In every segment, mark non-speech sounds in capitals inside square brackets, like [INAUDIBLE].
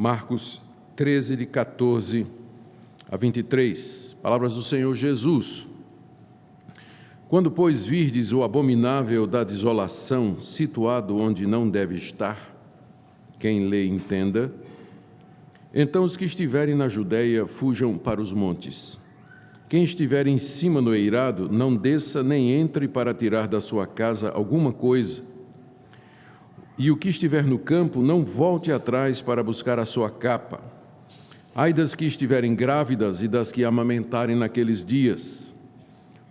Marcos 13, de 14 a 23. Palavras do Senhor Jesus. Quando, pois, virdes o abominável da desolação situado onde não deve estar, quem lê entenda, então os que estiverem na Judéia fujam para os montes. Quem estiver em cima no eirado, não desça nem entre para tirar da sua casa alguma coisa. E o que estiver no campo, não volte atrás para buscar a sua capa. Ai das que estiverem grávidas e das que amamentarem naqueles dias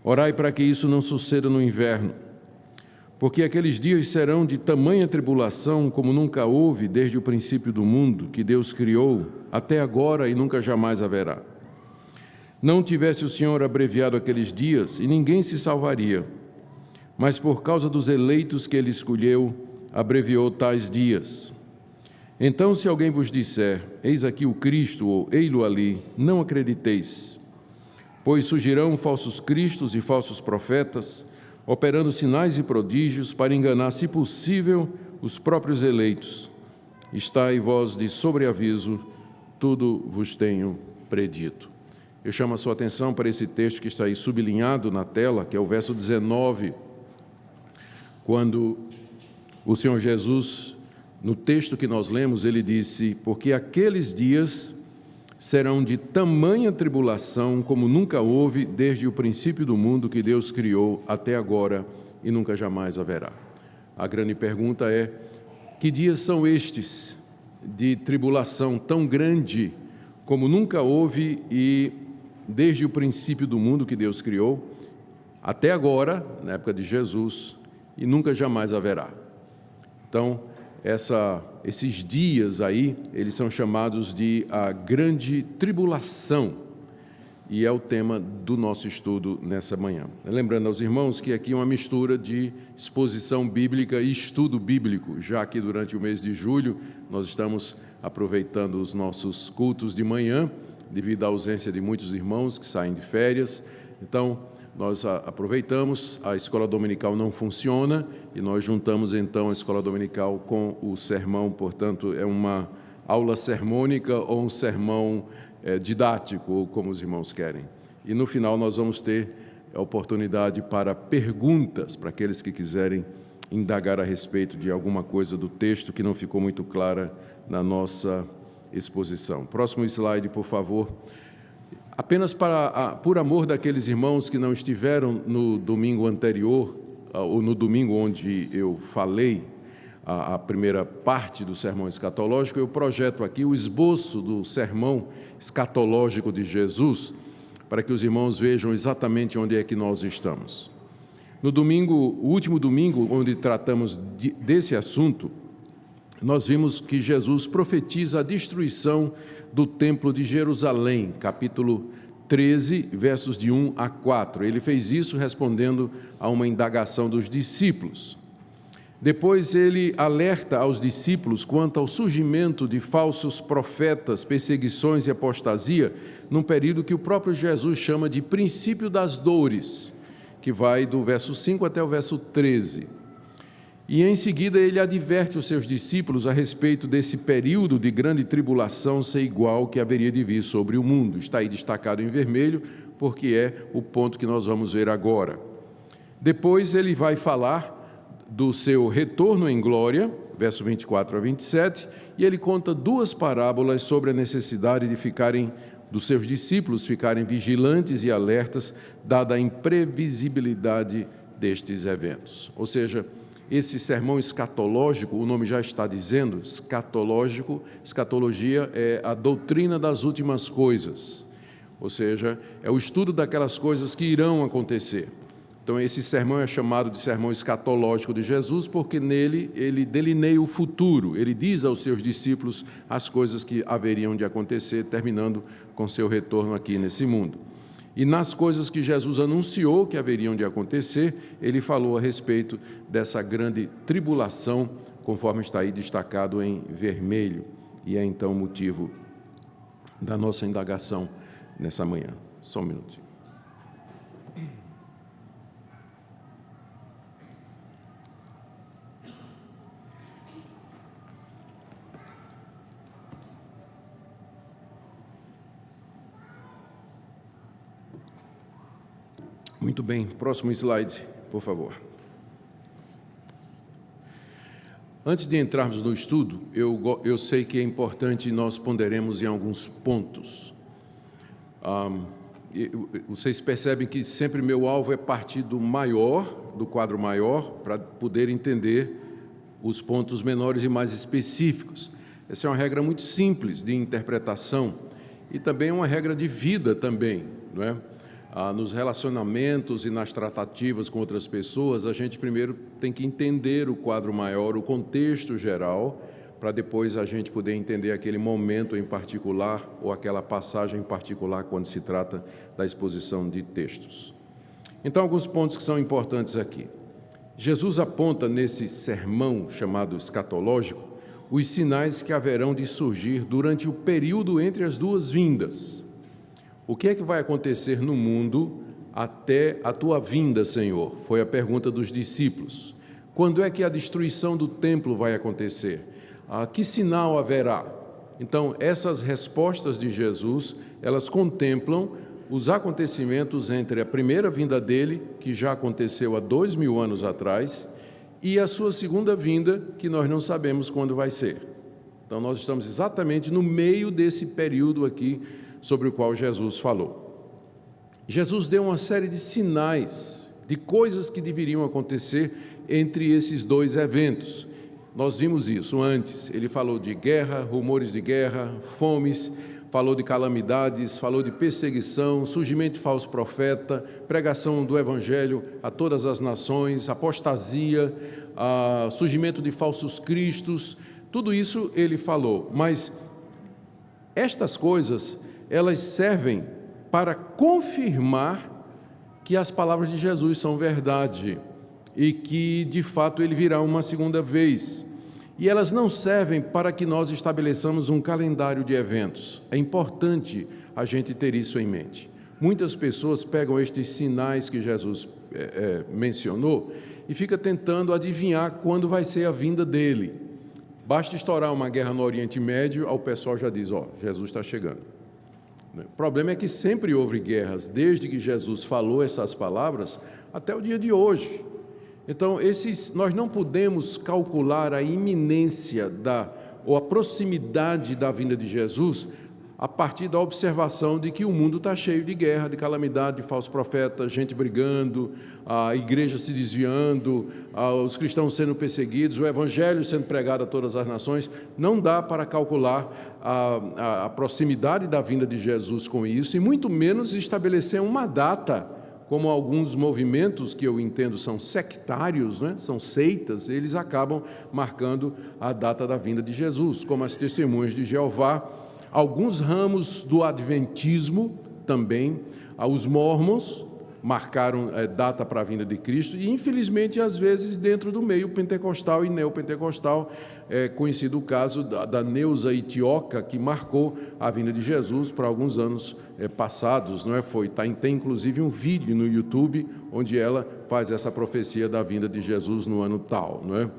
Orai para que isso não suceda no inverno, porque aqueles dias serão de tamanha tribulação como nunca houve desde o princípio do mundo que Deus criou, até agora e nunca jamais haverá. Não tivesse o Senhor abreviado aqueles dias, e ninguém se salvaria, mas por causa dos eleitos que ele escolheu, abreviou tais dias. Então, se alguém vos disser, eis aqui o Cristo, ou ei-lo ali, não acrediteis pois surgirão falsos cristos e falsos profetas, operando sinais e prodígios para enganar, se possível, os próprios eleitos. Estai vós de sobreaviso, tudo vos tenho predito. Eu chamo a sua atenção para esse texto que está aí sublinhado na tela, que é o verso 19, quando o Senhor Jesus, no texto que nós lemos, ele disse: Porque aqueles dias serão de tamanha tribulação como nunca houve desde o princípio do mundo que Deus criou até agora e nunca jamais haverá. A grande pergunta é: que dias são estes de tribulação tão grande como nunca houve e desde o princípio do mundo que Deus criou até agora, na época de Jesus, e nunca jamais haverá? Então, essa, esses dias aí, eles são chamados de a grande tribulação, e é o tema do nosso estudo nessa manhã. Lembrando aos irmãos que aqui é uma mistura de exposição bíblica e estudo bíblico, já que durante o mês de julho nós estamos aproveitando os nossos cultos de manhã, devido à ausência de muitos irmãos que saem de férias. Então, nós aproveitamos, a escola dominical não funciona e nós juntamos então a escola dominical com o sermão, portanto, é uma aula sermônica ou um sermão é, didático, ou como os irmãos querem. E no final nós vamos ter a oportunidade para perguntas para aqueles que quiserem indagar a respeito de alguma coisa do texto que não ficou muito clara na nossa exposição. Próximo slide, por favor. Apenas para, por amor daqueles irmãos que não estiveram no domingo anterior, ah, ou no domingo onde eu falei a, a primeira parte do sermão escatológico, eu projeto aqui o esboço do sermão escatológico de Jesus, para que os irmãos vejam exatamente onde é que nós estamos. No domingo, o último domingo, onde tratamos de, desse assunto, nós vimos que Jesus profetiza a destruição do Templo de Jerusalém, capítulo 13, versos de 1 a 4. Ele fez isso respondendo a uma indagação dos discípulos. Depois ele alerta aos discípulos quanto ao surgimento de falsos profetas, perseguições e apostasia, num período que o próprio Jesus chama de princípio das dores, que vai do verso 5 até o verso 13. E em seguida ele adverte os seus discípulos a respeito desse período de grande tribulação ser igual que haveria de vir sobre o mundo. Está aí destacado em vermelho, porque é o ponto que nós vamos ver agora. Depois ele vai falar do seu retorno em glória, verso 24 a 27, e ele conta duas parábolas sobre a necessidade de ficarem dos seus discípulos ficarem vigilantes e alertas dada a imprevisibilidade destes eventos. Ou seja, esse sermão escatológico, o nome já está dizendo, escatológico, escatologia é a doutrina das últimas coisas, ou seja, é o estudo daquelas coisas que irão acontecer. Então, esse sermão é chamado de sermão escatológico de Jesus, porque nele ele delineia o futuro, ele diz aos seus discípulos as coisas que haveriam de acontecer, terminando com seu retorno aqui nesse mundo. E nas coisas que Jesus anunciou que haveriam de acontecer, ele falou a respeito dessa grande tribulação, conforme está aí destacado em vermelho, e é então motivo da nossa indagação nessa manhã. Só um minutinho. Muito bem, próximo slide, por favor. Antes de entrarmos no estudo, eu, eu sei que é importante nós ponderemos em alguns pontos. Um, vocês percebem que sempre meu alvo é partir do maior, do quadro maior, para poder entender os pontos menores e mais específicos. Essa é uma regra muito simples de interpretação e também é uma regra de vida também, não é? Ah, nos relacionamentos e nas tratativas com outras pessoas, a gente primeiro tem que entender o quadro maior, o contexto geral, para depois a gente poder entender aquele momento em particular ou aquela passagem em particular quando se trata da exposição de textos. Então, alguns pontos que são importantes aqui. Jesus aponta nesse sermão chamado escatológico os sinais que haverão de surgir durante o período entre as duas vindas. O que é que vai acontecer no mundo até a tua vinda, Senhor? Foi a pergunta dos discípulos. Quando é que a destruição do templo vai acontecer? Ah, que sinal haverá? Então, essas respostas de Jesus, elas contemplam os acontecimentos entre a primeira vinda dele, que já aconteceu há dois mil anos atrás, e a sua segunda vinda, que nós não sabemos quando vai ser. Então, nós estamos exatamente no meio desse período aqui sobre o qual Jesus falou. Jesus deu uma série de sinais, de coisas que deveriam acontecer entre esses dois eventos. Nós vimos isso antes. Ele falou de guerra, rumores de guerra, fomes, falou de calamidades, falou de perseguição, surgimento de falso profeta, pregação do evangelho a todas as nações, apostasia, surgimento de falsos cristos. Tudo isso ele falou, mas estas coisas elas servem para confirmar que as palavras de Jesus são verdade e que de fato ele virá uma segunda vez. E elas não servem para que nós estabeleçamos um calendário de eventos. É importante a gente ter isso em mente. Muitas pessoas pegam estes sinais que Jesus é, é, mencionou e fica tentando adivinhar quando vai ser a vinda dele. Basta estourar uma guerra no Oriente Médio, o pessoal já diz: Ó, Jesus está chegando. O problema é que sempre houve guerras, desde que Jesus falou essas palavras até o dia de hoje. Então, esses, nós não podemos calcular a iminência da, ou a proximidade da vinda de Jesus a partir da observação de que o mundo está cheio de guerra, de calamidade, de falsos profetas, gente brigando, a igreja se desviando, os cristãos sendo perseguidos, o evangelho sendo pregado a todas as nações. Não dá para calcular a, a, proximidade da vinda de Jesus com isso, e muito menos estabelecer uma data como alguns movimentos que eu entendo são sectários, né? são seitas, eles acabam marcando a data da vinda de Jesus, como as testemunhas de Jeová, alguns ramos do Adventismo também, os mormons marcaram é, data para a vinda de Cristo, e infelizmente, às vezes, dentro do meio pentecostal e neopentecostal, é conhecido o caso da, da Neuza Itioca, que marcou a vinda de Jesus para alguns anos é, passados, não é? Foi, tá, tem inclusive um vídeo no YouTube onde ela faz essa profecia da vinda de Jesus no ano tal, não é?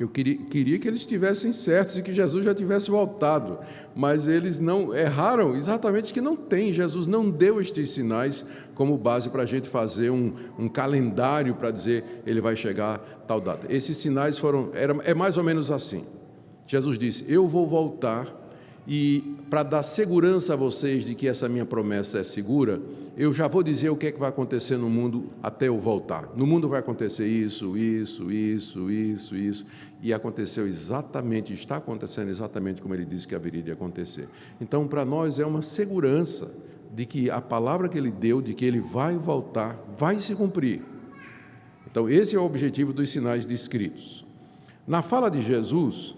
Eu queria, queria, que eles estivessem certos e que Jesus já tivesse voltado, mas eles não erraram exatamente que não tem. Jesus não deu estes sinais como base para a gente fazer um, um calendário para dizer ele vai chegar tal data. Esses sinais foram, era, é mais ou menos assim. Jesus disse: Eu vou voltar e para dar segurança a vocês de que essa minha promessa é segura, eu já vou dizer o que é que vai acontecer no mundo até eu voltar. No mundo vai acontecer isso, isso, isso, isso, isso. E aconteceu exatamente, está acontecendo exatamente como ele disse que haveria de acontecer. Então, para nós é uma segurança de que a palavra que ele deu, de que ele vai voltar, vai se cumprir. Então, esse é o objetivo dos sinais descritos. Na fala de Jesus,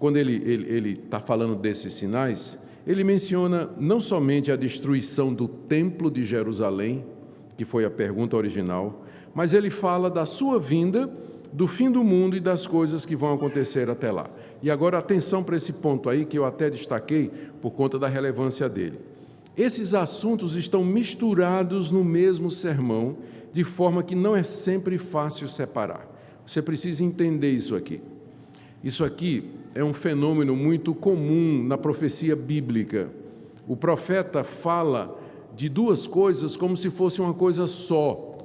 quando ele está falando desses sinais, ele menciona não somente a destruição do templo de Jerusalém, que foi a pergunta original, mas ele fala da sua vinda, do fim do mundo e das coisas que vão acontecer até lá. E agora atenção para esse ponto aí que eu até destaquei por conta da relevância dele. Esses assuntos estão misturados no mesmo sermão, de forma que não é sempre fácil separar. Você precisa entender isso aqui. Isso aqui é um fenômeno muito comum na profecia bíblica. O profeta fala de duas coisas como se fosse uma coisa só.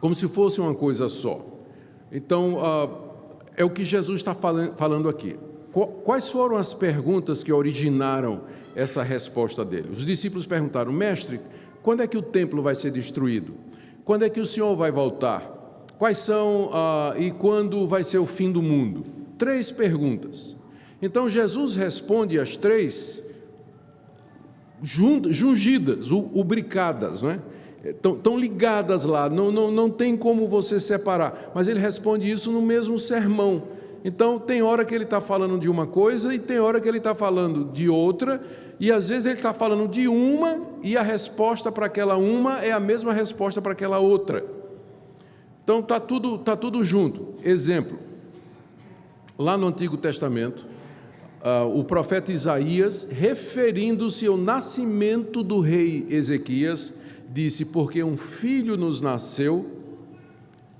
Como se fosse uma coisa só. Então, ah, é o que Jesus está falando aqui. Quais foram as perguntas que originaram essa resposta dele? Os discípulos perguntaram: Mestre, quando é que o templo vai ser destruído? Quando é que o Senhor vai voltar? Quais são ah, e quando vai ser o fim do mundo? Três perguntas. Então Jesus responde as três jungidas, ubricadas, não é? Estão ligadas lá, não, não, não tem como você separar. Mas ele responde isso no mesmo sermão. Então, tem hora que ele está falando de uma coisa e tem hora que ele está falando de outra, e às vezes ele está falando de uma e a resposta para aquela uma é a mesma resposta para aquela outra. Então, está tudo, tá tudo junto. Exemplo: lá no Antigo Testamento, uh, o profeta Isaías, referindo-se ao nascimento do rei Ezequias, disse: Porque um filho nos nasceu,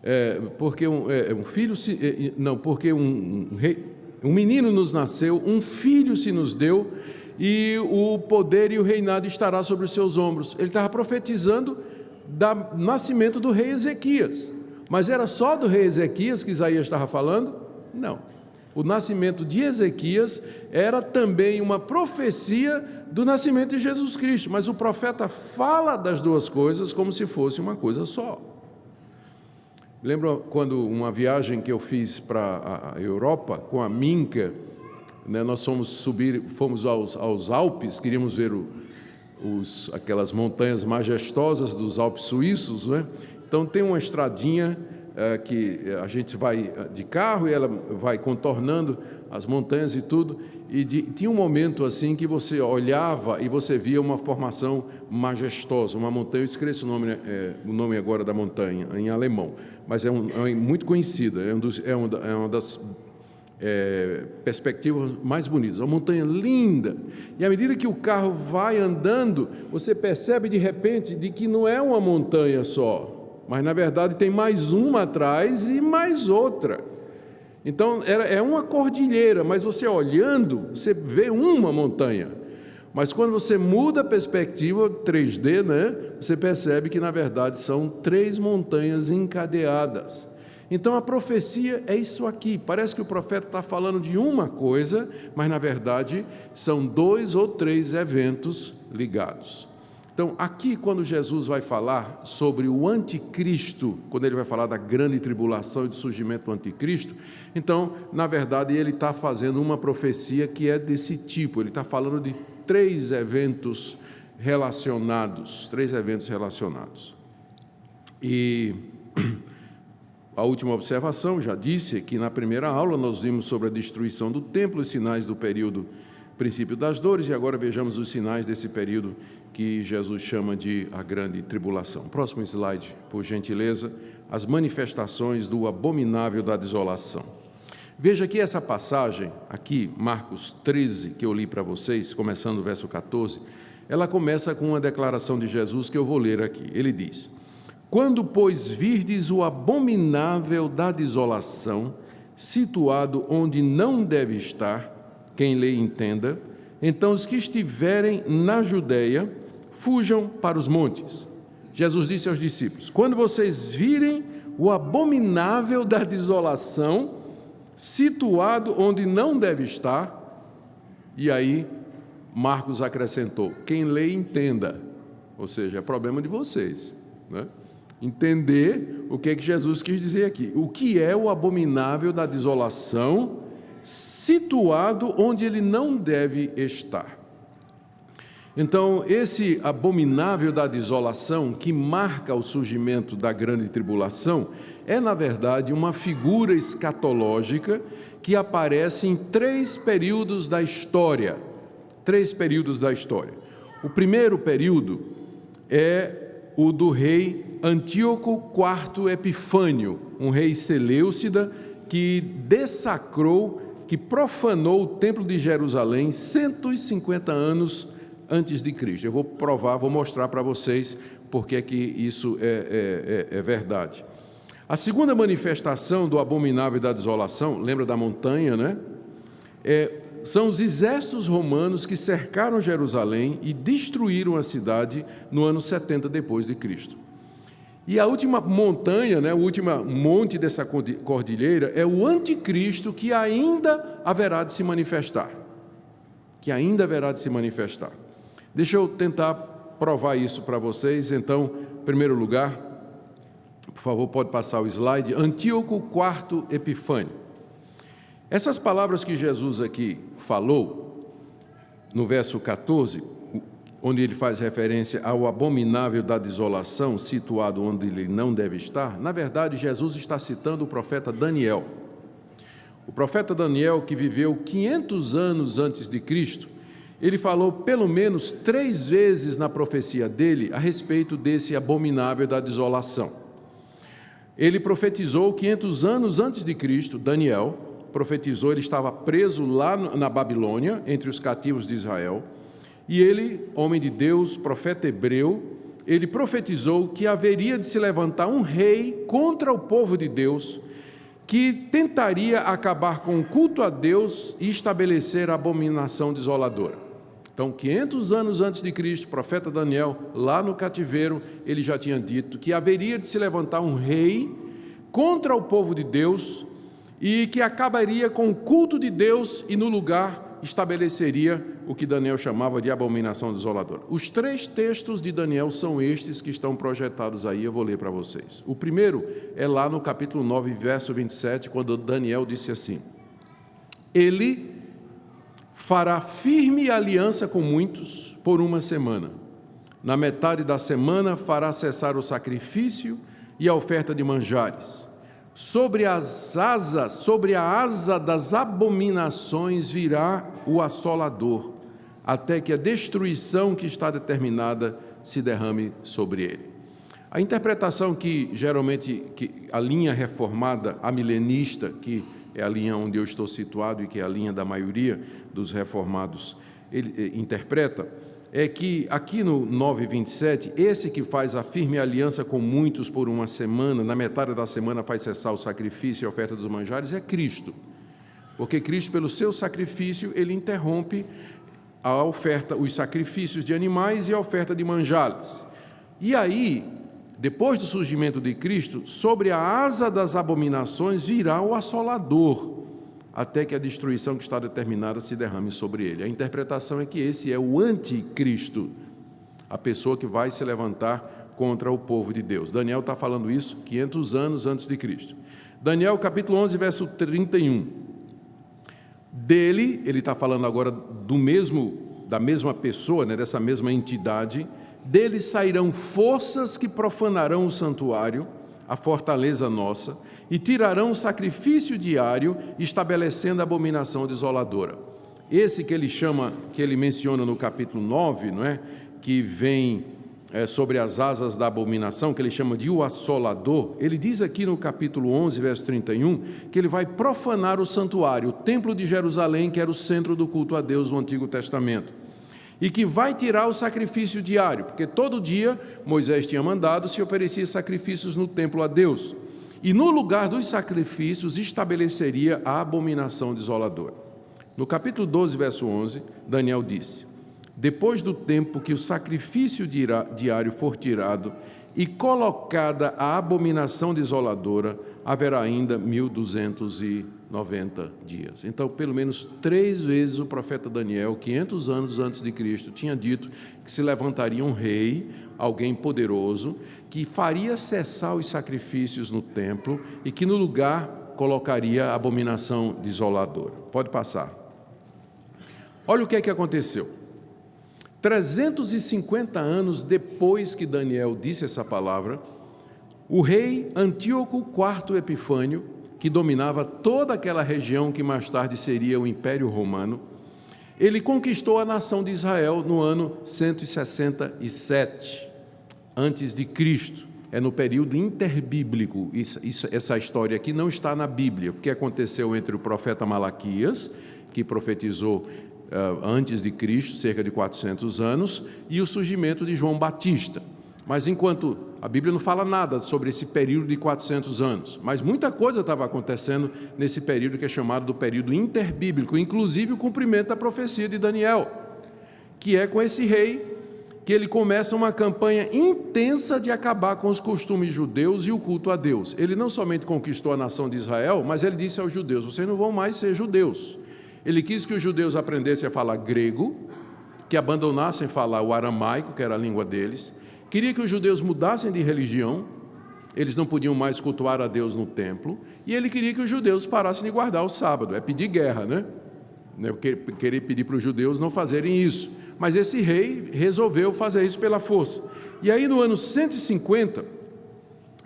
é, porque um, é, um filho se, é, não, porque um, um, rei, um menino nos nasceu, um filho se nos deu, e o poder e o reinado estará sobre os seus ombros. Ele estava profetizando do nascimento do rei Ezequias. Mas era só do rei Ezequias que Isaías estava falando? Não. O nascimento de Ezequias era também uma profecia do nascimento de Jesus Cristo, mas o profeta fala das duas coisas como se fosse uma coisa só. Lembro quando uma viagem que eu fiz para a Europa com a Minca, né, nós fomos subir, fomos aos, aos Alpes, queríamos ver o, os, aquelas montanhas majestosas dos Alpes suíços, né? Então tem uma estradinha que a gente vai é, de carro e ela vai contornando as montanhas e tudo, e de, tinha um momento assim que você olhava e você via uma formação majestosa, uma montanha, eu esqueço o nome, é, o nome agora da montanha, em alemão, mas é, um, é muito conhecida, é, um dos, é, uma, é uma das é, perspectivas mais bonitas, uma montanha linda. E à medida que o carro vai andando, você percebe de repente de que não é uma montanha só, mas na verdade tem mais uma atrás e mais outra. Então é uma cordilheira, mas você olhando, você vê uma montanha. Mas quando você muda a perspectiva 3D, né, você percebe que na verdade são três montanhas encadeadas. Então a profecia é isso aqui. Parece que o profeta está falando de uma coisa, mas na verdade são dois ou três eventos ligados. Então, aqui, quando Jesus vai falar sobre o anticristo, quando ele vai falar da grande tribulação e do surgimento do anticristo, então, na verdade, ele está fazendo uma profecia que é desse tipo, ele está falando de três eventos relacionados, três eventos relacionados. E [CLEARS THROAT] a última observação, já disse que na primeira aula nós vimos sobre a destruição do templo, os sinais do período princípio das dores, e agora vejamos os sinais desse período que Jesus chama de a grande tribulação. Próximo slide, por gentileza, as manifestações do abominável da desolação. Veja que essa passagem, aqui, Marcos 13, que eu li para vocês, começando o verso 14, ela começa com uma declaração de Jesus que eu vou ler aqui. Ele diz: Quando, pois, virdes o abominável da desolação, situado onde não deve estar, quem lê entenda, então os que estiverem na Judéia, fujam para os montes. Jesus disse aos discípulos: Quando vocês virem o abominável da desolação, situado onde não deve estar, e aí Marcos acrescentou: quem lê, entenda. Ou seja, é problema de vocês. Né? Entender o que, é que Jesus quis dizer aqui. O que é o abominável da desolação, situado onde ele não deve estar. Então, esse abominável da desolação, que marca o surgimento da grande tribulação, é, na verdade, uma figura escatológica que aparece em três períodos da história. Três períodos da história. O primeiro período é o do rei Antíoco IV Epifânio, um rei Seleucida que dessacrou, que profanou o templo de Jerusalém 150 anos antes de Cristo. Eu vou provar, vou mostrar para vocês porque é que isso é, é, é, é verdade. A segunda manifestação do abominável e da desolação, lembra da montanha, né? É são os exércitos romanos que cercaram Jerusalém e destruíram a cidade no ano 70 depois de Cristo. E a última montanha, né, o último monte dessa cordilheira é o anticristo que ainda haverá de se manifestar. Que ainda haverá de se manifestar. Deixa eu tentar provar isso para vocês. Então, em primeiro lugar, por favor, pode passar o slide. Antíoco IV Epifânio. Essas palavras que Jesus aqui falou, no verso 14, onde ele faz referência ao abominável da desolação, situado onde ele não deve estar, na verdade, Jesus está citando o profeta Daniel. O profeta Daniel, que viveu 500 anos antes de Cristo, ele falou pelo menos três vezes na profecia dele a respeito desse abominável da desolação. Ele profetizou 500 anos antes de Cristo, Daniel, profetizou, ele estava preso lá na Babilônia, entre os cativos de Israel, e ele, homem de Deus, profeta hebreu, ele profetizou que haveria de se levantar um rei contra o povo de Deus, que tentaria acabar com o culto a Deus e estabelecer a abominação desoladora. Então, 500 anos antes de Cristo, o profeta Daniel, lá no cativeiro, ele já tinha dito que haveria de se levantar um rei contra o povo de Deus e que acabaria com o culto de Deus e no lugar estabeleceria o que Daniel chamava de abominação desoladora. Os três textos de Daniel são estes que estão projetados aí, eu vou ler para vocês. O primeiro é lá no capítulo 9, verso 27, quando Daniel disse assim: Ele fará firme aliança com muitos por uma semana. Na metade da semana fará cessar o sacrifício e a oferta de manjares Sobre as asas, sobre a asa das abominações virá o assolador, até que a destruição que está determinada se derrame sobre ele. A interpretação que geralmente que a linha reformada, a milenista, que é a linha onde eu estou situado e que é a linha da maioria dos reformados, ele eh, interpreta, é que aqui no 9:27, esse que faz a firme aliança com muitos por uma semana, na metade da semana faz cessar o sacrifício e a oferta dos manjares, é Cristo. Porque Cristo, pelo seu sacrifício, ele interrompe a oferta, os sacrifícios de animais e a oferta de manjares. E aí, depois do surgimento de Cristo, sobre a asa das abominações virá o assolador até que a destruição que está determinada se derrame sobre ele. A interpretação é que esse é o anticristo, a pessoa que vai se levantar contra o povo de Deus. Daniel está falando isso 500 anos antes de Cristo. Daniel capítulo 11, verso 31. Dele, ele está falando agora do mesmo, da mesma pessoa, né, dessa mesma entidade, dele sairão forças que profanarão o santuário, a fortaleza nossa, e tirarão o sacrifício diário, estabelecendo a abominação desoladora. Esse que ele chama, que ele menciona no capítulo 9, não é? que vem é, sobre as asas da abominação, que ele chama de o assolador, ele diz aqui no capítulo 11, verso 31, que ele vai profanar o santuário, o templo de Jerusalém, que era o centro do culto a Deus no Antigo Testamento e que vai tirar o sacrifício diário, porque todo dia Moisés tinha mandado se oferecer sacrifícios no templo a Deus e no lugar dos sacrifícios estabeleceria a abominação desoladora. No capítulo 12, verso 11, Daniel disse: Depois do tempo que o sacrifício diário for tirado e colocada a abominação desoladora, haverá ainda 1290 dias. Então, pelo menos três vezes o profeta Daniel, 500 anos antes de Cristo, tinha dito que se levantaria um rei, alguém poderoso, que faria cessar os sacrifícios no templo e que no lugar colocaria a abominação desoladora. Pode passar. Olha o que é que aconteceu. 350 anos depois que Daniel disse essa palavra, o rei Antíoco IV Epifânio, que dominava toda aquela região que mais tarde seria o Império Romano, ele conquistou a nação de Israel no ano 167 antes de Cristo. É no período interbíblico. Isso, isso, essa história aqui não está na Bíblia, porque aconteceu entre o profeta Malaquias, que profetizou uh, antes de Cristo, cerca de 400 anos, e o surgimento de João Batista. Mas enquanto a Bíblia não fala nada sobre esse período de 400 anos, mas muita coisa estava acontecendo nesse período que é chamado do período interbíblico, inclusive o cumprimento da profecia de Daniel, que é com esse rei que ele começa uma campanha intensa de acabar com os costumes judeus e o culto a Deus. Ele não somente conquistou a nação de Israel, mas ele disse aos judeus: vocês não vão mais ser judeus. Ele quis que os judeus aprendessem a falar grego, que abandonassem falar o aramaico, que era a língua deles. Queria que os judeus mudassem de religião, eles não podiam mais cultuar a Deus no templo, e ele queria que os judeus parassem de guardar o sábado. É pedir guerra, né? Querer pedir para os judeus não fazerem isso. Mas esse rei resolveu fazer isso pela força. E aí, no ano 150,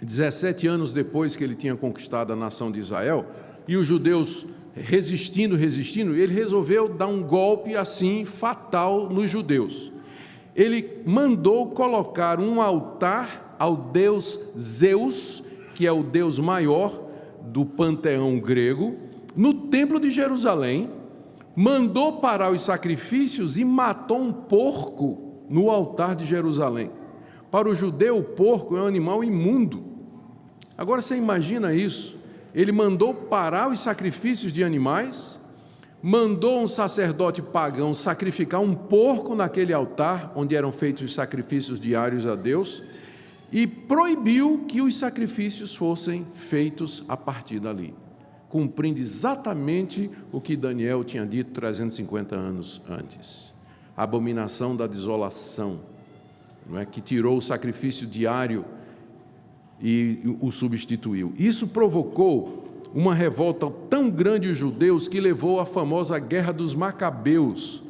17 anos depois que ele tinha conquistado a nação de Israel, e os judeus resistindo, resistindo, ele resolveu dar um golpe assim fatal nos judeus. Ele mandou colocar um altar ao deus Zeus, que é o deus maior do panteão grego, no templo de Jerusalém, mandou parar os sacrifícios e matou um porco no altar de Jerusalém. Para o judeu, o porco é um animal imundo. Agora você imagina isso? Ele mandou parar os sacrifícios de animais, mandou um sacerdote pagão sacrificar um porco naquele altar onde eram feitos os sacrifícios diários a Deus e proibiu que os sacrifícios fossem feitos a partir dali cumprindo exatamente o que Daniel tinha dito 350 anos antes. A abominação da desolação, não é que tirou o sacrifício diário e o substituiu. Isso provocou uma revolta tão grande os judeus que levou à famosa Guerra dos Macabeus,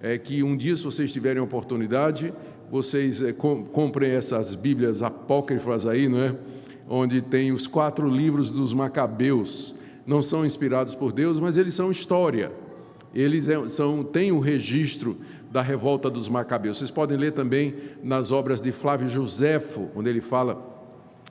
é, que um dia, se vocês tiverem oportunidade, vocês é, comprem essas Bíblias apócrifas aí, não é? Onde tem os quatro livros dos Macabeus não são inspirados por Deus, mas eles são história. Eles é, são, têm o registro da revolta dos Macabeus. Vocês podem ler também nas obras de Flávio Josefo, onde ele fala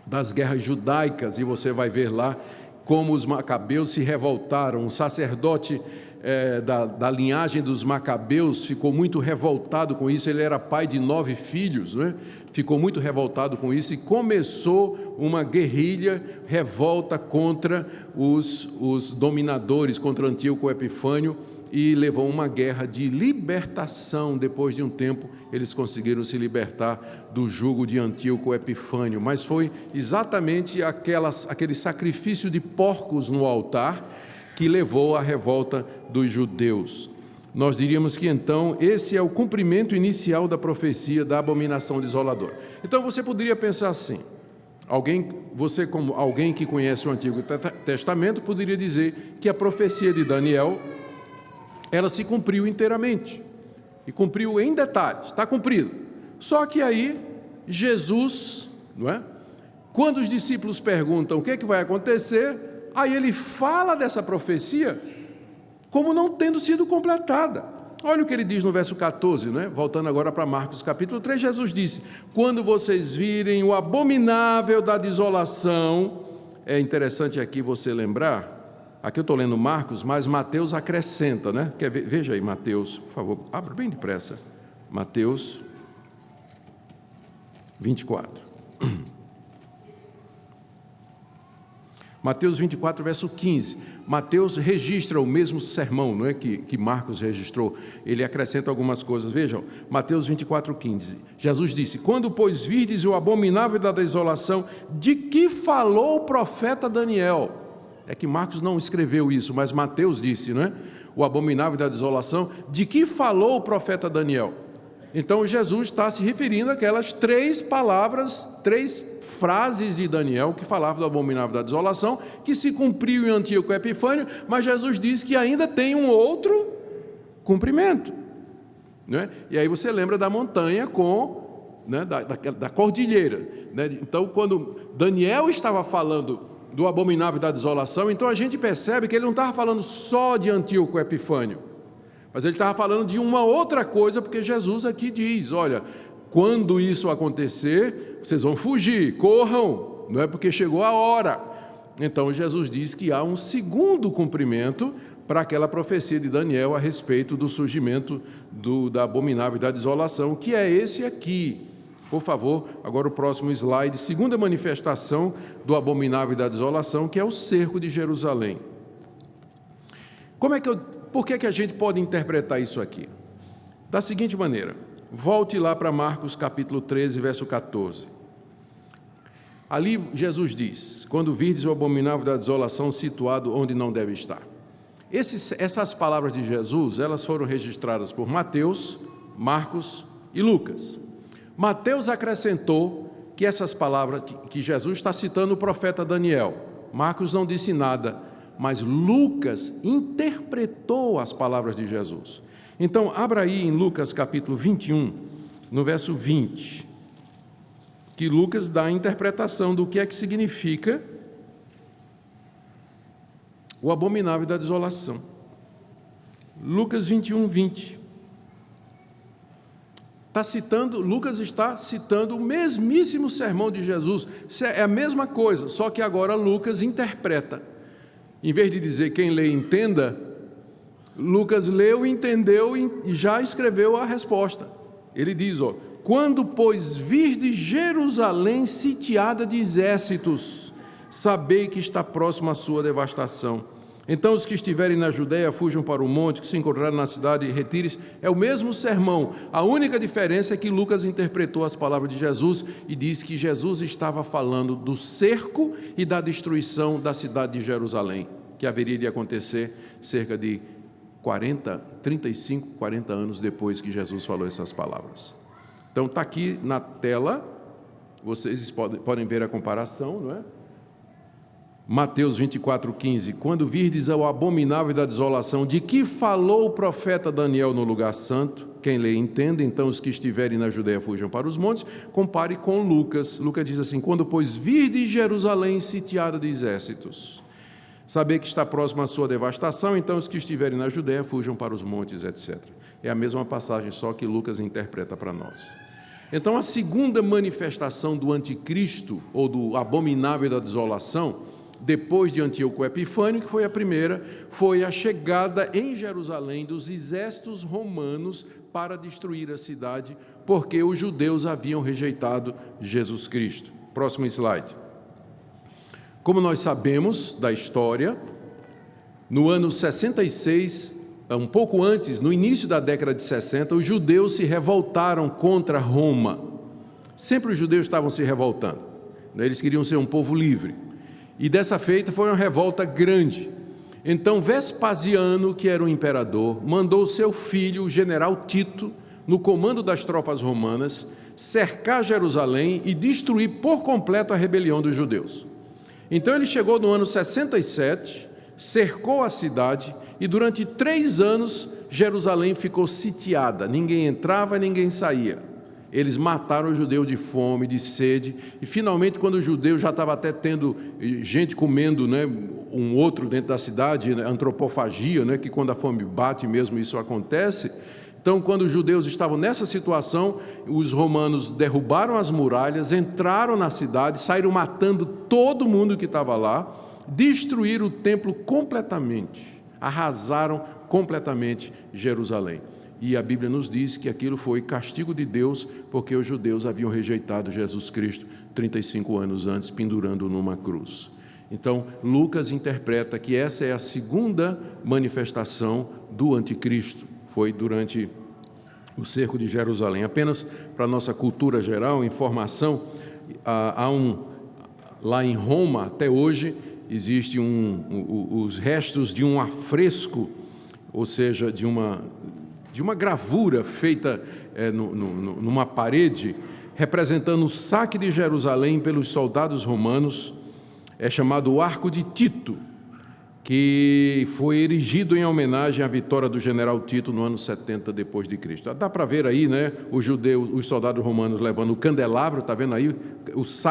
das guerras judaicas, e você vai ver lá como os Macabeus se revoltaram. Um sacerdote é, da, da, linhagem dos Macabeus ficou muito revoltado com isso. Ele era pai de nove filhos, né? ficou muito revoltado com isso e começou uma guerrilha, revolta contra os, os dominadores, contra Antíoco Epifânio e levou uma guerra de libertação. Depois de um tempo, eles conseguiram se libertar do jugo de Antíoco Epifânio. Mas foi exatamente aquelas, aquele sacrifício de porcos no altar que levou à revolta dos judeus. Nós diríamos que então esse é o cumprimento inicial da profecia da abominação desoladora. Então você poderia pensar assim: alguém, você como alguém que conhece o Antigo Testamento poderia dizer que a profecia de Daniel ela se cumpriu inteiramente e cumpriu em detalhes, está cumprido. Só que aí Jesus, não é? Quando os discípulos perguntam o que, é que vai acontecer, aí ele fala dessa profecia como não tendo sido completada. Olha o que ele diz no verso 14, né? voltando agora para Marcos capítulo 3, Jesus disse: Quando vocês virem o abominável da desolação, é interessante aqui você lembrar, aqui eu estou lendo Marcos, mas Mateus acrescenta, né? Quer ver? Veja aí, Mateus, por favor, abra bem depressa. Mateus 24. [CLEARS THROAT] Mateus 24, verso 15. Mateus registra o mesmo sermão não é, que, que Marcos registrou. Ele acrescenta algumas coisas. Vejam, Mateus 24, 15. Jesus disse: Quando, pois, virdes o abominável da desolação, de que falou o profeta Daniel? É que Marcos não escreveu isso, mas Mateus disse, não é? O abominável da desolação, de que falou o profeta Daniel? Então Jesus está se referindo àquelas três palavras, três frases de Daniel que falavam do abominável da desolação, que se cumpriu em Antíoco Epifânio, mas Jesus diz que ainda tem um outro cumprimento. Né? E aí você lembra da montanha com né, da, da, da, cordilheira. Né? Então, quando Daniel estava falando do abominável da desolação, então a gente percebe que ele não estava falando só de Antíoco Epifânio mas ele estava falando de uma outra coisa, porque Jesus aqui diz: olha, quando isso acontecer, vocês vão fugir, corram, não é porque chegou a hora. Então Jesus diz que há um segundo cumprimento para aquela profecia de Daniel a respeito do surgimento do, da abominável da desolação, que é esse aqui, Por favor, agora o próximo slide, segunda manifestação do abominável da desolação, que é o cerco de Jerusalém. Como é que eu, por que, que a gente pode interpretar isso aqui? Da seguinte maneira, volte lá para Marcos capítulo 13, verso 14. Ali Jesus diz: Quando virdes o abominável da desolação situado onde não deve estar. Esses, essas palavras de Jesus, elas foram registradas por Mateus, Marcos e Lucas. Mateus acrescentou que essas palavras que Jesus está citando o profeta Daniel. Marcos não disse nada, mas Lucas interpretou as palavras de Jesus. Então, abra aí em Lucas capítulo 21, no verso 20, que Lucas dá a interpretação do que é que significa o abominável da desolação. Lucas 21, 20. Está citando, Lucas está citando o mesmíssimo sermão de Jesus. É a mesma coisa, só que agora Lucas interpreta. Em vez de dizer quem lê entenda, Lucas leu, entendeu e já escreveu a resposta. Ele diz: ó, quando, pois, de Jerusalém sitiada de exércitos, sabei que está próxima a sua devastação. Então os que estiverem na Judéia fujam para o monte, que se encontrarem na cidade, retire-se. É o mesmo sermão. A única diferença é que Lucas interpretou as palavras de Jesus e diz que Jesus estava falando do cerco e da destruição da cidade de Jerusalém, que haveria de acontecer cerca de 40, 35, 40 anos depois que Jesus falou essas palavras. Então está aqui na tela, vocês podem ver a comparação, não é? Mateus 24, 15. Quando virdes ao abominável da desolação, de que falou o profeta Daniel no lugar santo, quem lê entende, então os que estiverem na Judéia fujam para os montes, compare com Lucas. Lucas diz assim: Quando, pois, virdes Jerusalém sitiada de exércitos, saber que está próxima a sua devastação, então os que estiverem na Judéia fujam para os montes, etc. É a mesma passagem, só que Lucas interpreta para nós. Então, a segunda manifestação do anticristo, ou do abominável da desolação, depois de Antíoco Epifânio, que foi a primeira, foi a chegada em Jerusalém dos exércitos romanos para destruir a cidade, porque os judeus haviam rejeitado Jesus Cristo. Próximo slide. Como nós sabemos da história, no ano 66, um pouco antes, no início da década de 60, os judeus se revoltaram contra Roma. Sempre os judeus estavam se revoltando. Né? Eles queriam ser um povo livre. E dessa feita foi uma revolta grande. Então Vespasiano, que era o imperador, mandou seu filho, o general Tito, no comando das tropas romanas, cercar Jerusalém e destruir por completo a rebelião dos judeus. Então ele chegou no ano 67, cercou a cidade e durante três anos Jerusalém ficou sitiada, ninguém entrava, ninguém saía eles mataram os judeus de fome, de sede, e finalmente, quando o judeu já estava até tendo eh, gente comendo né, um outro dentro da cidade, né, antropofagia, né, que quando a fome bate mesmo isso acontece. Então, quando os judeus estavam nessa situação, os romanos derrubaram as muralhas, entraram na cidade, saíram matando todo mundo que estava lá, destruíram o templo completamente, arrasaram completamente Jerusalém. E a Bíblia nos diz que aquilo foi castigo de Deus, porque os judeus haviam rejeitado Jesus Cristo 35 anos antes, pendurando numa cruz. Então, Lucas interpreta que essa é a segunda manifestação do anticristo. Foi durante o cerco de Jerusalém. Apenas para nossa cultura geral, informação, há um lá em Roma até hoje existe um, os restos de um afresco, ou seja, de uma de uma gravura feita é, no, no, numa parede, representando o saque de Jerusalém pelos soldados romanos, é chamado o Arco de Tito que foi erigido em homenagem à vitória do general Tito no ano 70 depois de Cristo. Dá para ver aí, né, os judeus, os soldados romanos levando o candelabro, está vendo aí?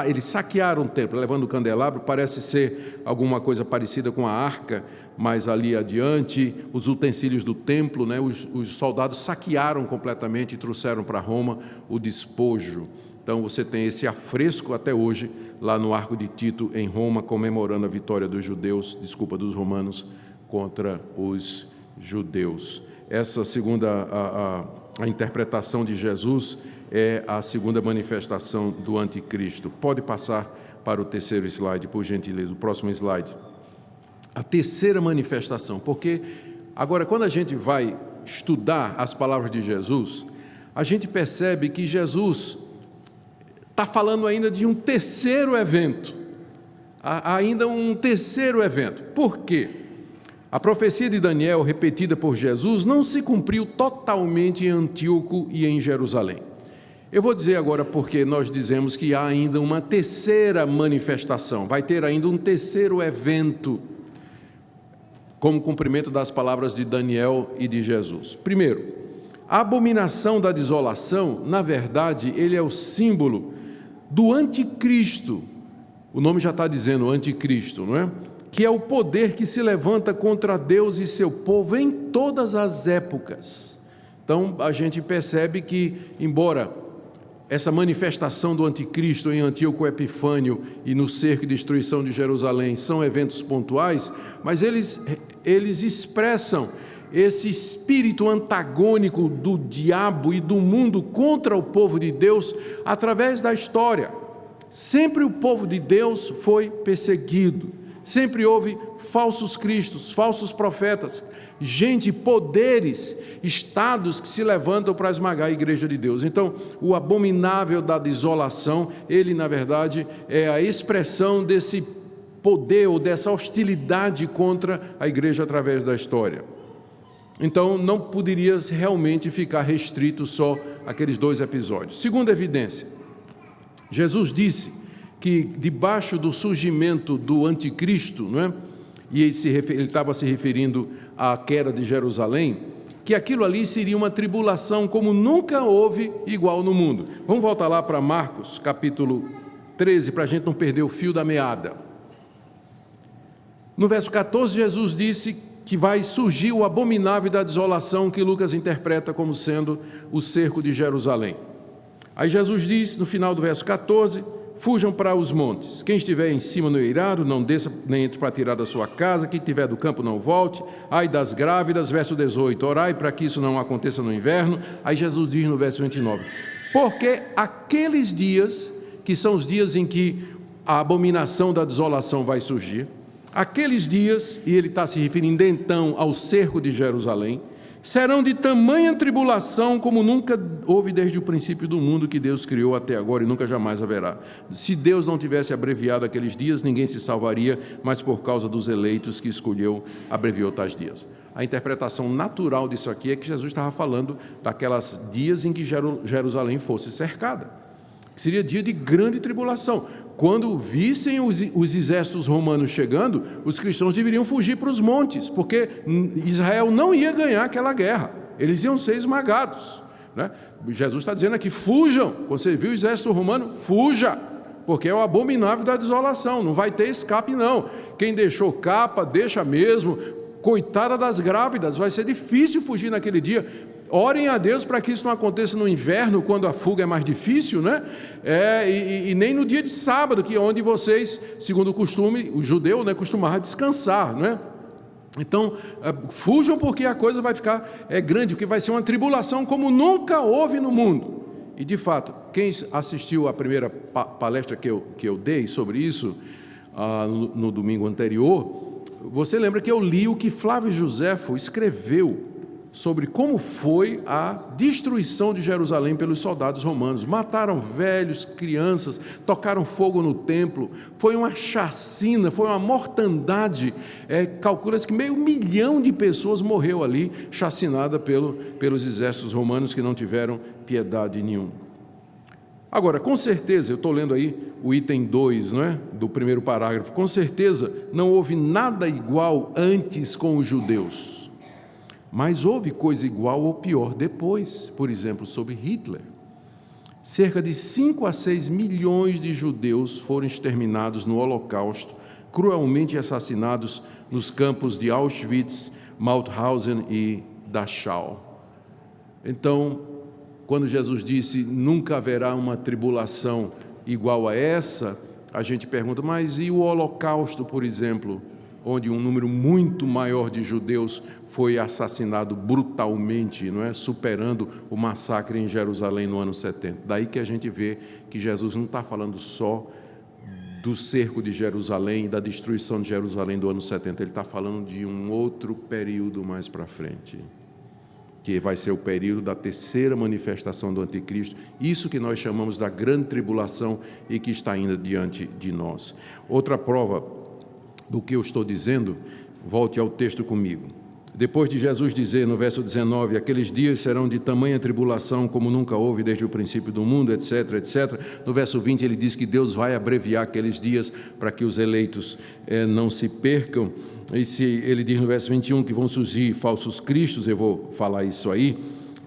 eles saquearam o templo, levando o candelabro, parece ser alguma coisa parecida com a arca, mas ali adiante, os utensílios do templo, né, os, os soldados saquearam completamente e trouxeram para Roma o despojo. Então você tem esse afresco até hoje lá no Arco de Tito em Roma comemorando a vitória dos judeus, desculpa, dos romanos contra os judeus. Essa segunda a, a, a interpretação de Jesus é a segunda manifestação do anticristo. Pode passar para o terceiro slide, por gentileza, o próximo slide. A terceira manifestação, porque agora, quando a gente vai estudar as palavras de Jesus, a gente percebe que Jesus está falando ainda de um terceiro evento, ainda um terceiro evento. Por quê? A profecia de Daniel, repetida por Jesus, não se cumpriu totalmente em Antíoco e em Jerusalém. Eu vou dizer agora porque nós dizemos que há ainda uma terceira manifestação, vai ter ainda um terceiro evento, como cumprimento das palavras de Daniel e de Jesus. Primeiro, a abominação da desolação, na verdade, ele é o símbolo do anticristo. O nome já está dizendo anticristo, não é? Que é o poder que se levanta contra Deus e seu povo em todas as épocas. Então a gente percebe que, embora essa manifestação do anticristo em Antíoco Epifânio e no cerco e destruição de Jerusalém são eventos pontuais, mas eles, eles expressam esse espírito antagônico do diabo e do mundo contra o povo de Deus através da história. Sempre o povo de Deus foi perseguido, sempre houve falsos cristos, falsos profetas, gente, poderes, estados que se levantam para esmagar a igreja de Deus. Então, o abominável da desolação, ele na verdade é a expressão desse poder ou dessa hostilidade contra a igreja através da história. Então, não poderia realmente ficar restrito só aqueles dois episódios. Segunda evidência, Jesus disse que debaixo do surgimento do anticristo, não é? e ele, ele estava se referindo à queda de Jerusalém, que aquilo ali seria uma tribulação como nunca houve igual no mundo. Vamos voltar lá para Marcos, capítulo 13, para a gente não perder o fio da meada. No verso 14, Jesus disse que vai surgir o abominável da desolação que Lucas interpreta como sendo o cerco de Jerusalém. Aí Jesus diz, no final do verso 14: Fujam para os montes. Quem estiver em cima no eirado, não desça nem entre para tirar da sua casa. Quem estiver do campo, não volte. Ai das grávidas, verso 18. Orai para que isso não aconteça no inverno. Aí Jesus diz no verso 29. Porque aqueles dias, que são os dias em que a abominação da desolação vai surgir, aqueles dias, e ele está se referindo então ao cerco de Jerusalém, serão de tamanha tribulação como nunca houve desde o princípio do mundo que Deus criou até agora e nunca jamais haverá. Se Deus não tivesse abreviado aqueles dias, ninguém se salvaria, mas por causa dos eleitos que escolheu, abreviou tais dias. A interpretação natural disso aqui é que Jesus estava falando daquelas dias em que Jerusalém fosse cercada. Seria dia de grande tribulação quando vissem os, os, exércitos romanos chegando, os cristãos deveriam fugir para os montes, porque Israel não ia ganhar aquela guerra, eles iam ser esmagados. Né? Jesus está dizendo aqui: fujam. Quando você viu o exército romano, fuja, porque é o abominável da desolação, não vai ter escape, não. Quem deixou capa, deixa mesmo. Coitada das grávidas, vai ser difícil fugir naquele dia. Orem a Deus para que isso não aconteça no inverno, quando a fuga é mais difícil, né? É, e, e, nem no dia de sábado, que é onde vocês, segundo o costume, o judeu, né, costumava descansar, né? Então, é, fujam porque a coisa vai ficar é, grande, porque vai ser uma tribulação como nunca houve no mundo. E de fato, quem assistiu à primeira palestra que eu, que eu dei sobre isso ah, no, no domingo anterior, você lembra que eu li o que Flávio Joséfo escreveu sobre como foi a destruição de Jerusalém pelos soldados romanos. Mataram velhos, crianças, tocaram fogo no templo. Foi uma chacina, foi uma mortandade. É, Calcula-se que meio milhão de pessoas morreu ali, chacinada pelo, pelos exércitos romanos que não tiveram piedade nenhuma. Agora, com certeza, eu estou lendo aí o item 2 não é? do primeiro parágrafo, com certeza não houve nada igual antes com os judeus. Mas houve coisa igual ou pior depois, por exemplo, sobre Hitler. Cerca de 5 a 6 milhões de judeus foram exterminados no Holocausto, cruelmente assassinados nos campos de Auschwitz, Mauthausen e Dachau. Então, quando Jesus disse nunca haverá uma tribulação igual a essa, a gente pergunta, mas e o Holocausto, por exemplo? Onde um número muito maior de judeus foi assassinado brutalmente, não é? superando o massacre em Jerusalém no ano 70. Daí que a gente vê que Jesus não está falando só do cerco de Jerusalém, da destruição de Jerusalém do ano 70, ele está falando de um outro período mais para frente, que vai ser o período da terceira manifestação do Anticristo, isso que nós chamamos da grande tribulação e que está ainda diante de nós. Outra prova do que eu estou dizendo, volte ao texto comigo. Depois de Jesus dizer no verso 19: Aqueles dias serão de tamanha tribulação como nunca houve desde o princípio do mundo, etc, etc. No verso 20 ele diz que Deus vai abreviar aqueles dias para que os eleitos eh, não se percam. E se ele diz no verso 21 que vão surgir falsos cristos, eu vou falar isso aí.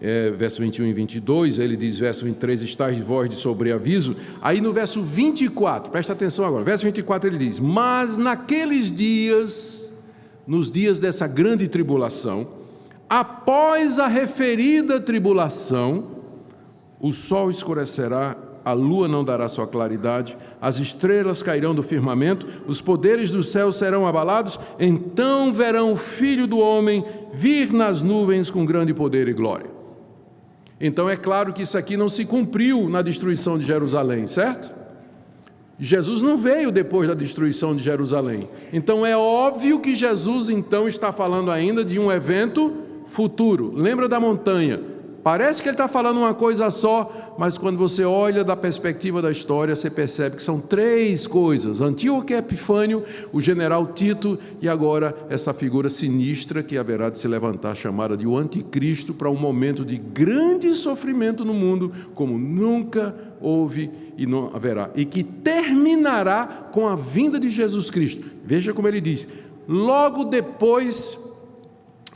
É, verso 21 e 22, ele diz, verso 23, estás de voz de sobreaviso. Aí no verso 24, presta atenção agora, verso 24 ele diz: Mas naqueles dias nos dias dessa grande tribulação, após a referida tribulação, o sol escurecerá, a lua não dará sua claridade, as estrelas cairão do firmamento, os poderes do céu serão abalados, então verão o Filho do Homem vir nas nuvens com grande poder e glória. Então é claro que isso aqui não se cumpriu na destruição de Jerusalém, certo? Jesus não veio depois da destruição de Jerusalém. Então é óbvio que Jesus então está falando ainda de um evento futuro. Lembra da montanha? Parece que ele está falando uma coisa só, mas quando você olha da perspectiva da história, você percebe que são três coisas: Antíoco Epifânio, o general Tito e agora essa figura sinistra que haverá de se levantar, chamada de o Anticristo, para um momento de grande sofrimento no mundo, como nunca houve e não haverá, e que terminará com a vinda de Jesus Cristo. Veja como ele diz: logo depois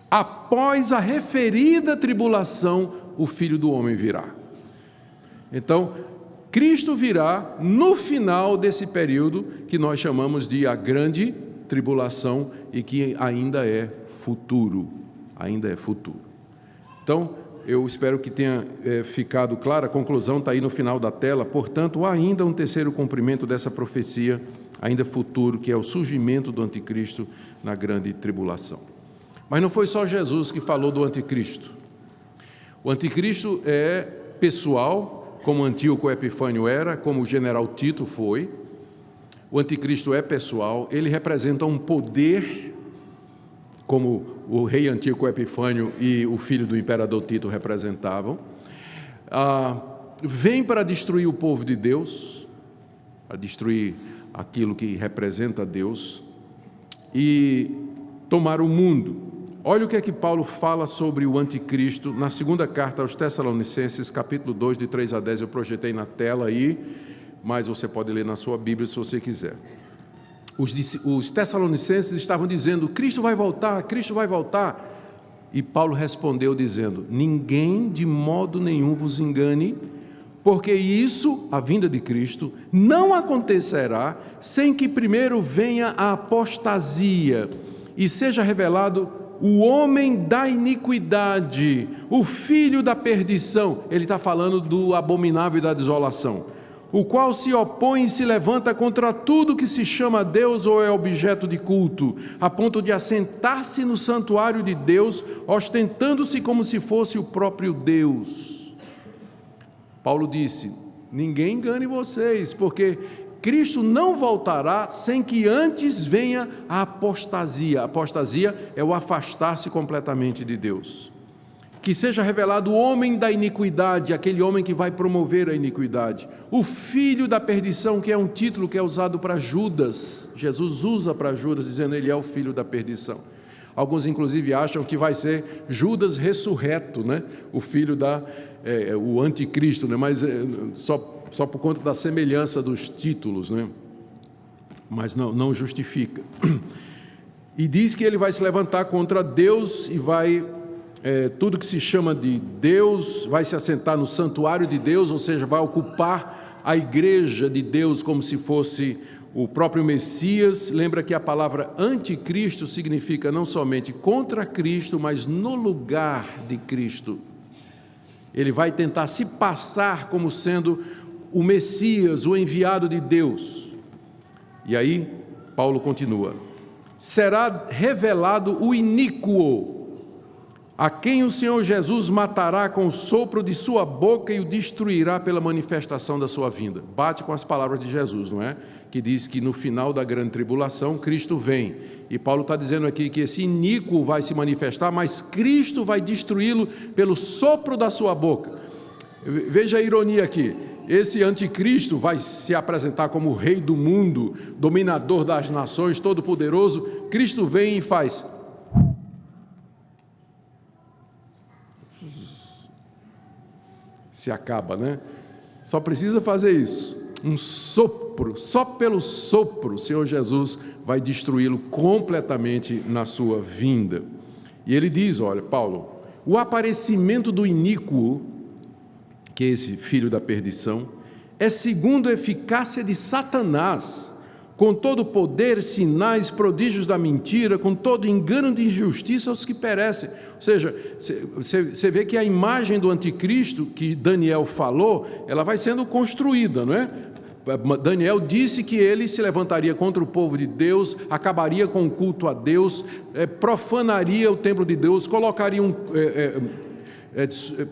após a referida tribulação, o Filho do Homem virá. Então, Cristo virá no final desse período que nós chamamos de a grande tribulação e que ainda é futuro, ainda é futuro. Então, eu espero que tenha é, ficado clara, a conclusão está aí no final da tela, portanto, ainda um terceiro cumprimento dessa profecia, ainda futuro, que é o surgimento do anticristo na grande tribulação. Mas não foi só Jesus que falou do anticristo. O anticristo é pessoal, como Antíoco Epifânio era, como o general Tito foi. O anticristo é pessoal, ele representa um poder, como o rei Antíoco Epifânio e o filho do imperador Tito representavam. Ah, vem para destruir o povo de Deus, para destruir aquilo que representa Deus e tomar o mundo. Olha o que é que Paulo fala sobre o anticristo na segunda carta aos Tessalonicenses, capítulo 2, de 3 a 10. Eu projetei na tela aí, mas você pode ler na sua Bíblia se você quiser. Os, os Tessalonicenses estavam dizendo: Cristo vai voltar, Cristo vai voltar. E Paulo respondeu dizendo: Ninguém de modo nenhum vos engane, porque isso, a vinda de Cristo, não acontecerá sem que primeiro venha a apostasia e seja revelado o homem da iniquidade, o filho da perdição, ele está falando do abominável e da desolação, o qual se opõe e se levanta contra tudo que se chama Deus ou é objeto de culto, a ponto de assentar-se no santuário de Deus, ostentando-se como se fosse o próprio Deus. Paulo disse: Ninguém engane vocês, porque Cristo não voltará sem que antes venha a apostasia. Apostasia é o afastar-se completamente de Deus. Que seja revelado o homem da iniquidade, aquele homem que vai promover a iniquidade. O filho da perdição, que é um título que é usado para Judas. Jesus usa para Judas, dizendo ele é o filho da perdição. Alguns, inclusive, acham que vai ser Judas ressurreto, né? o filho da. É, o anticristo, né? mas é, só só por conta da semelhança dos títulos, né? mas não, não justifica. E diz que ele vai se levantar contra Deus e vai, é, tudo que se chama de Deus, vai se assentar no santuário de Deus, ou seja, vai ocupar a igreja de Deus como se fosse o próprio Messias. Lembra que a palavra anticristo significa não somente contra Cristo, mas no lugar de Cristo. Ele vai tentar se passar como sendo o Messias, o enviado de Deus. E aí, Paulo continua: será revelado o iníquo, a quem o Senhor Jesus matará com o sopro de sua boca e o destruirá pela manifestação da sua vinda. Bate com as palavras de Jesus, não é? Que diz que no final da grande tribulação Cristo vem. E Paulo está dizendo aqui que esse iníquo vai se manifestar, mas Cristo vai destruí-lo pelo sopro da sua boca. Veja a ironia aqui. Esse anticristo vai se apresentar como rei do mundo, dominador das nações, todo-poderoso. Cristo vem e faz se acaba, né? Só precisa fazer isso. Um sopro, só pelo sopro, o Senhor Jesus vai destruí-lo completamente na sua vinda. E ele diz: olha, Paulo, o aparecimento do iníquo, que é esse filho da perdição, é segundo a eficácia de Satanás com todo poder, sinais, prodígios da mentira, com todo engano de injustiça aos que perecem. Ou seja, você vê que a imagem do anticristo que Daniel falou, ela vai sendo construída, não é? Daniel disse que ele se levantaria contra o povo de Deus, acabaria com o culto a Deus, é, profanaria o templo de Deus, colocaria um. É, é,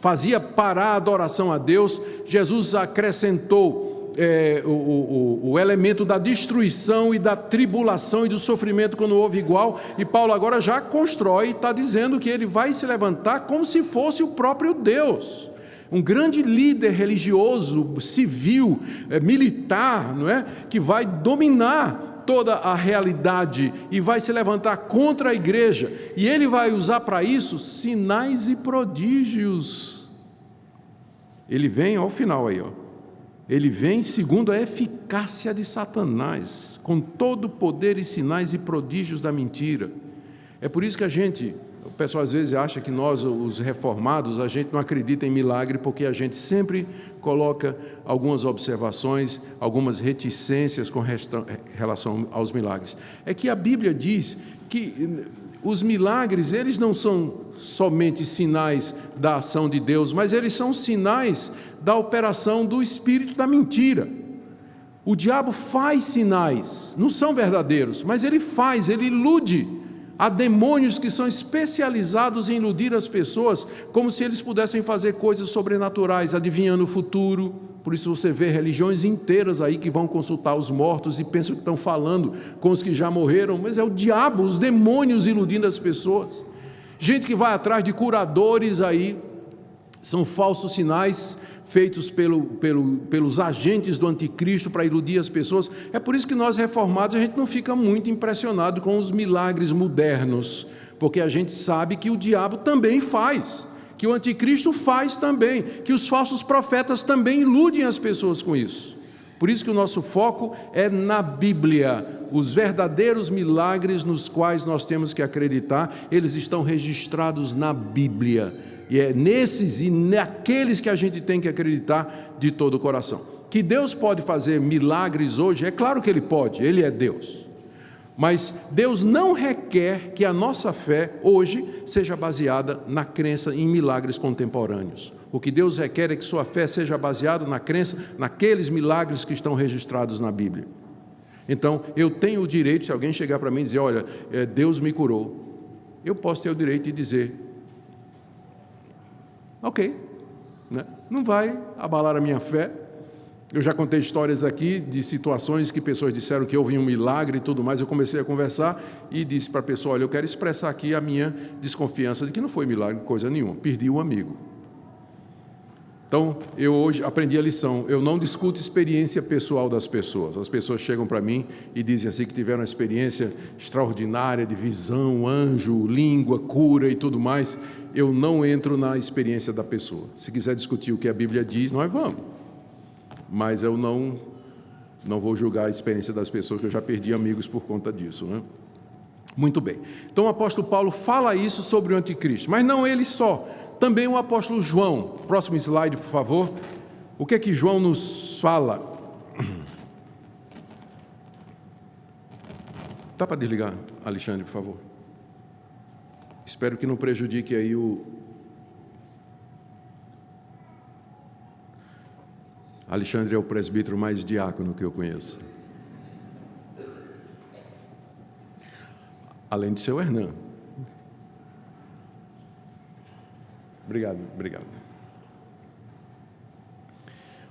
fazia parar a adoração a Deus. Jesus acrescentou é, o, o, o, elemento da destruição e da tribulação e do sofrimento quando houve igual, e Paulo agora já constrói, está dizendo que ele vai se levantar como se fosse o próprio Deus. Um grande líder religioso, civil, é, militar, não é? que vai dominar toda a realidade e vai se levantar contra a igreja, e ele vai usar para isso sinais e prodígios. Ele vem ao final aí, ó ele vem segundo a eficácia de Satanás, com todo o poder e sinais e prodígios da mentira. É por isso que a gente, o pessoal às vezes acha que nós, os reformados, a gente não acredita em milagre, porque a gente sempre coloca algumas observações, algumas reticências com relação aos milagres. É que a Bíblia diz que os milagres, eles não são somente sinais da ação de Deus, mas eles são sinais da operação do espírito da mentira. O diabo faz sinais, não são verdadeiros, mas ele faz, ele ilude. Há demônios que são especializados em iludir as pessoas, como se eles pudessem fazer coisas sobrenaturais, adivinhando o futuro. Por isso você vê religiões inteiras aí que vão consultar os mortos e pensam que estão falando com os que já morreram, mas é o diabo, os demônios iludindo as pessoas. Gente que vai atrás de curadores aí, são falsos sinais feitos pelo, pelo, pelos agentes do anticristo para iludir as pessoas. É por isso que nós reformados a gente não fica muito impressionado com os milagres modernos, porque a gente sabe que o diabo também faz, que o anticristo faz também, que os falsos profetas também iludem as pessoas com isso. Por isso que o nosso foco é na Bíblia. Os verdadeiros milagres nos quais nós temos que acreditar, eles estão registrados na Bíblia. E é nesses e naqueles que a gente tem que acreditar de todo o coração. Que Deus pode fazer milagres hoje, é claro que Ele pode, Ele é Deus. Mas Deus não requer que a nossa fé hoje seja baseada na crença em milagres contemporâneos. O que Deus requer é que sua fé seja baseada na crença naqueles milagres que estão registrados na Bíblia. Então, eu tenho o direito, se alguém chegar para mim e dizer, olha, é, Deus me curou, eu posso ter o direito de dizer, ok, né? não vai abalar a minha fé. Eu já contei histórias aqui de situações que pessoas disseram que houve um milagre e tudo mais. Eu comecei a conversar e disse para a pessoa: Olha, eu quero expressar aqui a minha desconfiança de que não foi milagre, coisa nenhuma. Perdi um amigo. Então, eu hoje aprendi a lição. Eu não discuto experiência pessoal das pessoas. As pessoas chegam para mim e dizem assim que tiveram uma experiência extraordinária de visão, anjo, língua, cura e tudo mais eu não entro na experiência da pessoa. Se quiser discutir o que a Bíblia diz, nós vamos. Mas eu não não vou julgar a experiência das pessoas, que eu já perdi amigos por conta disso. Né? Muito bem. Então o apóstolo Paulo fala isso sobre o anticristo, mas não ele só. Também o apóstolo João. Próximo slide, por favor. O que é que João nos fala? Dá para desligar, Alexandre, por favor? Espero que não prejudique aí o. Alexandre é o presbítero mais diácono que eu conheço. além de seu Hernan. Obrigado, obrigado.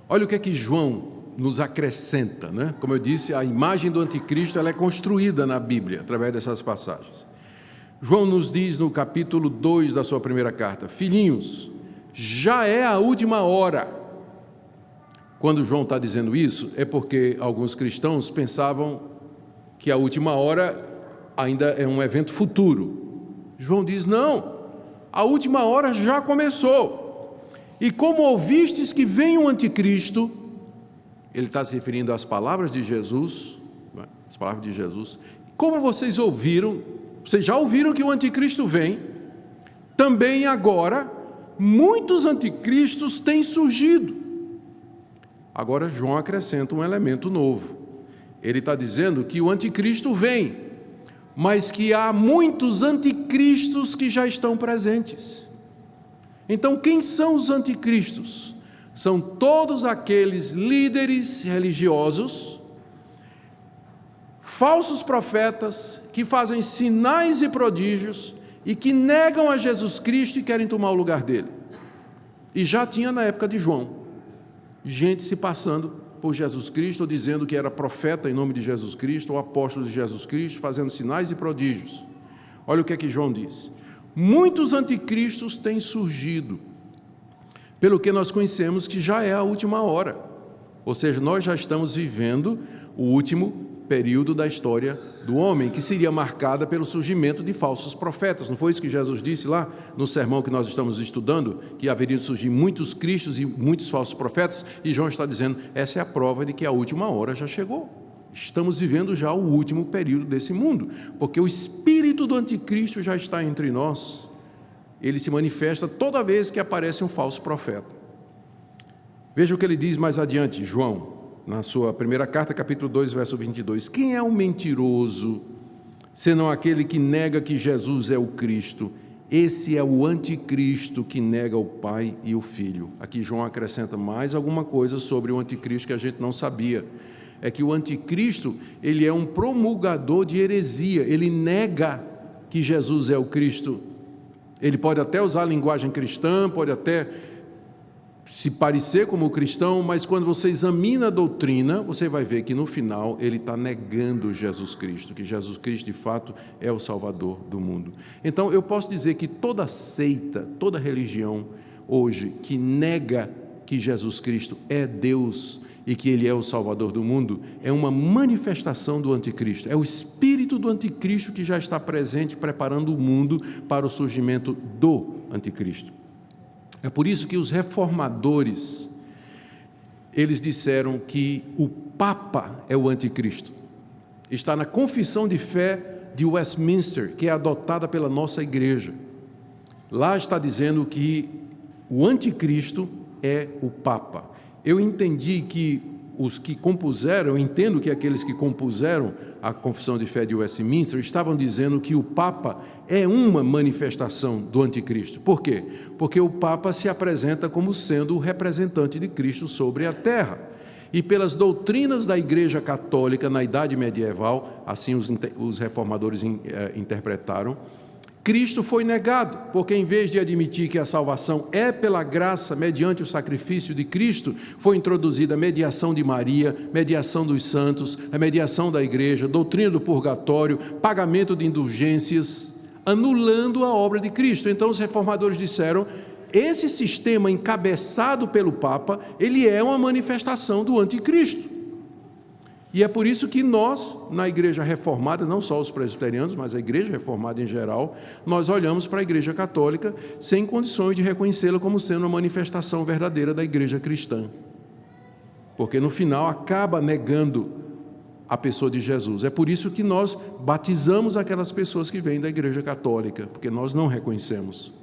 Olha o que é que João nos acrescenta, né? Como eu disse, a imagem do anticristo ela é construída na Bíblia através dessas passagens. João nos diz no capítulo 2 da sua primeira carta: Filhinhos, já é a última hora. Quando João está dizendo isso, é porque alguns cristãos pensavam que a última hora ainda é um evento futuro. João diz: não, a última hora já começou. E como ouvistes que vem o anticristo, ele está se referindo às palavras de Jesus, é? as palavras de Jesus. Como vocês ouviram, vocês já ouviram que o anticristo vem, também agora muitos anticristos têm surgido. Agora João acrescenta um elemento novo. Ele está dizendo que o anticristo vem, mas que há muitos anticristos que já estão presentes. Então, quem são os anticristos? são todos aqueles líderes religiosos, falsos profetas, que fazem sinais e prodígios e que negam a Jesus Cristo e querem tomar o lugar dele. E já tinha na época de João, gente se passando por Jesus Cristo, dizendo que era profeta em nome de Jesus Cristo, ou apóstolo de Jesus Cristo, fazendo sinais e prodígios. Olha o que é que João diz: muitos anticristos têm surgido pelo que nós conhecemos que já é a última hora. Ou seja, nós já estamos vivendo o último período da história do homem, que seria marcada pelo surgimento de falsos profetas. Não foi isso que Jesus disse lá no sermão que nós estamos estudando, que haveriam de surgir muitos cristos e muitos falsos profetas, e João está dizendo, essa é a prova de que a última hora já chegou. Estamos vivendo já o último período desse mundo, porque o espírito do anticristo já está entre nós ele se manifesta toda vez que aparece um falso profeta. Veja o que ele diz mais adiante, João, na sua primeira carta, capítulo 2, verso 22. Quem é o mentiroso, senão aquele que nega que Jesus é o Cristo? Esse é o anticristo que nega o Pai e o Filho. Aqui João acrescenta mais alguma coisa sobre o anticristo que a gente não sabia. É que o anticristo, ele é um promulgador de heresia, ele nega que Jesus é o Cristo ele pode até usar a linguagem cristã, pode até se parecer como cristão, mas quando você examina a doutrina, você vai ver que no final ele está negando Jesus Cristo, que Jesus Cristo de fato é o Salvador do mundo. Então eu posso dizer que toda seita, toda religião hoje que nega que Jesus Cristo é Deus e que ele é o Salvador do mundo, é uma manifestação do anticristo. É o espírito do anticristo que já está presente, preparando o mundo para o surgimento do anticristo. É por isso que os reformadores eles disseram que o Papa é o anticristo. Está na confissão de fé de Westminster, que é adotada pela nossa igreja. Lá está dizendo que o anticristo é o Papa eu entendi que os que compuseram, entendo que aqueles que compuseram a Confissão de Fé de Westminster estavam dizendo que o Papa é uma manifestação do Anticristo. Por quê? Porque o Papa se apresenta como sendo o representante de Cristo sobre a terra. E pelas doutrinas da Igreja Católica na Idade Medieval, assim os, os reformadores in, eh, interpretaram, Cristo foi negado, porque em vez de admitir que a salvação é pela graça, mediante o sacrifício de Cristo, foi introduzida a mediação de Maria, mediação dos santos, a mediação da igreja, doutrina do purgatório, pagamento de indulgências, anulando a obra de Cristo. Então os reformadores disseram: esse sistema encabeçado pelo Papa, ele é uma manifestação do anticristo. E é por isso que nós, na igreja reformada, não só os presbiterianos, mas a igreja reformada em geral, nós olhamos para a igreja católica sem condições de reconhecê-la como sendo uma manifestação verdadeira da igreja cristã. Porque no final acaba negando a pessoa de Jesus. É por isso que nós batizamos aquelas pessoas que vêm da igreja católica, porque nós não reconhecemos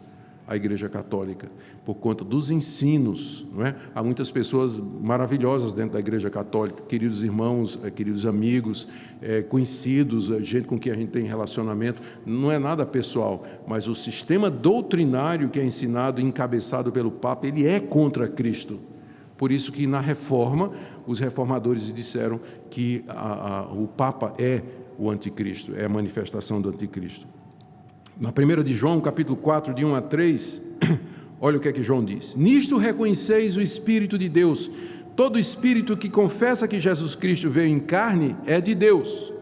a Igreja Católica, por conta dos ensinos. Não é? Há muitas pessoas maravilhosas dentro da Igreja Católica, queridos irmãos, eh, queridos amigos, é, conhecidos, eh, gente com quem a gente tem relacionamento. Não é nada pessoal, mas o sistema doutrinário que é ensinado encabeçado pelo Papa, ele é contra Cristo. Por isso que na reforma, os reformadores disseram que a, a, o Papa é o anticristo, é a manifestação do anticristo. Na primeira de João, capítulo 4, de 1 a 3, [CLEARS THROAT] olha o que é que João diz: Nisto reconheceis o Espírito de Deus. Todo espírito que confessa que Jesus Cristo veio em carne é de Deus.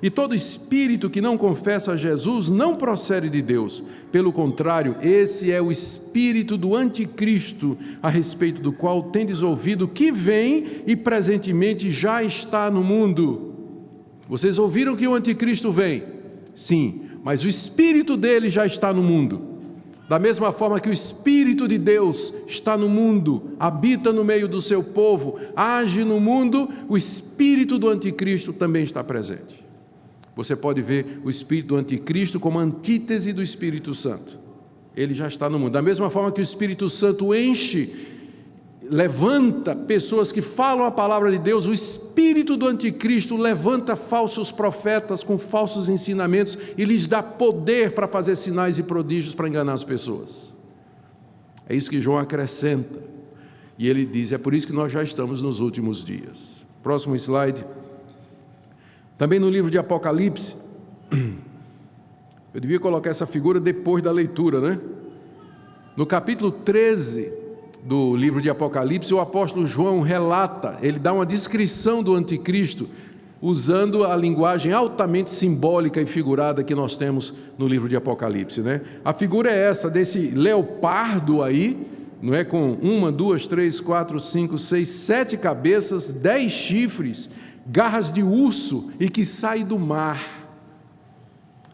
E todo espírito que não confessa a Jesus não procede de Deus. Pelo contrário, esse é o espírito do anticristo, a respeito do qual tendes ouvido que vem e presentemente já está no mundo. Vocês ouviram que o anticristo vem? Sim, mas o espírito dele já está no mundo. Da mesma forma que o Espírito de Deus está no mundo, habita no meio do seu povo, age no mundo, o Espírito do Anticristo também está presente. Você pode ver o espírito do anticristo como antítese do Espírito Santo. Ele já está no mundo. Da mesma forma que o Espírito Santo enche, levanta pessoas que falam a palavra de Deus, o espírito do anticristo levanta falsos profetas com falsos ensinamentos e lhes dá poder para fazer sinais e prodígios para enganar as pessoas. É isso que João acrescenta. E ele diz: é por isso que nós já estamos nos últimos dias. Próximo slide. Também no livro de Apocalipse, [CLEARS THROAT] eu devia colocar essa figura depois da leitura, né? No capítulo 13 do livro de Apocalipse, o apóstolo João relata, ele dá uma descrição do anticristo, usando a linguagem altamente simbólica e figurada que nós temos no livro de Apocalipse, né? A figura é essa, desse leopardo aí, não é? Com uma, duas, três, quatro, cinco, seis, sete cabeças, dez chifres garras de urso e que sai do mar.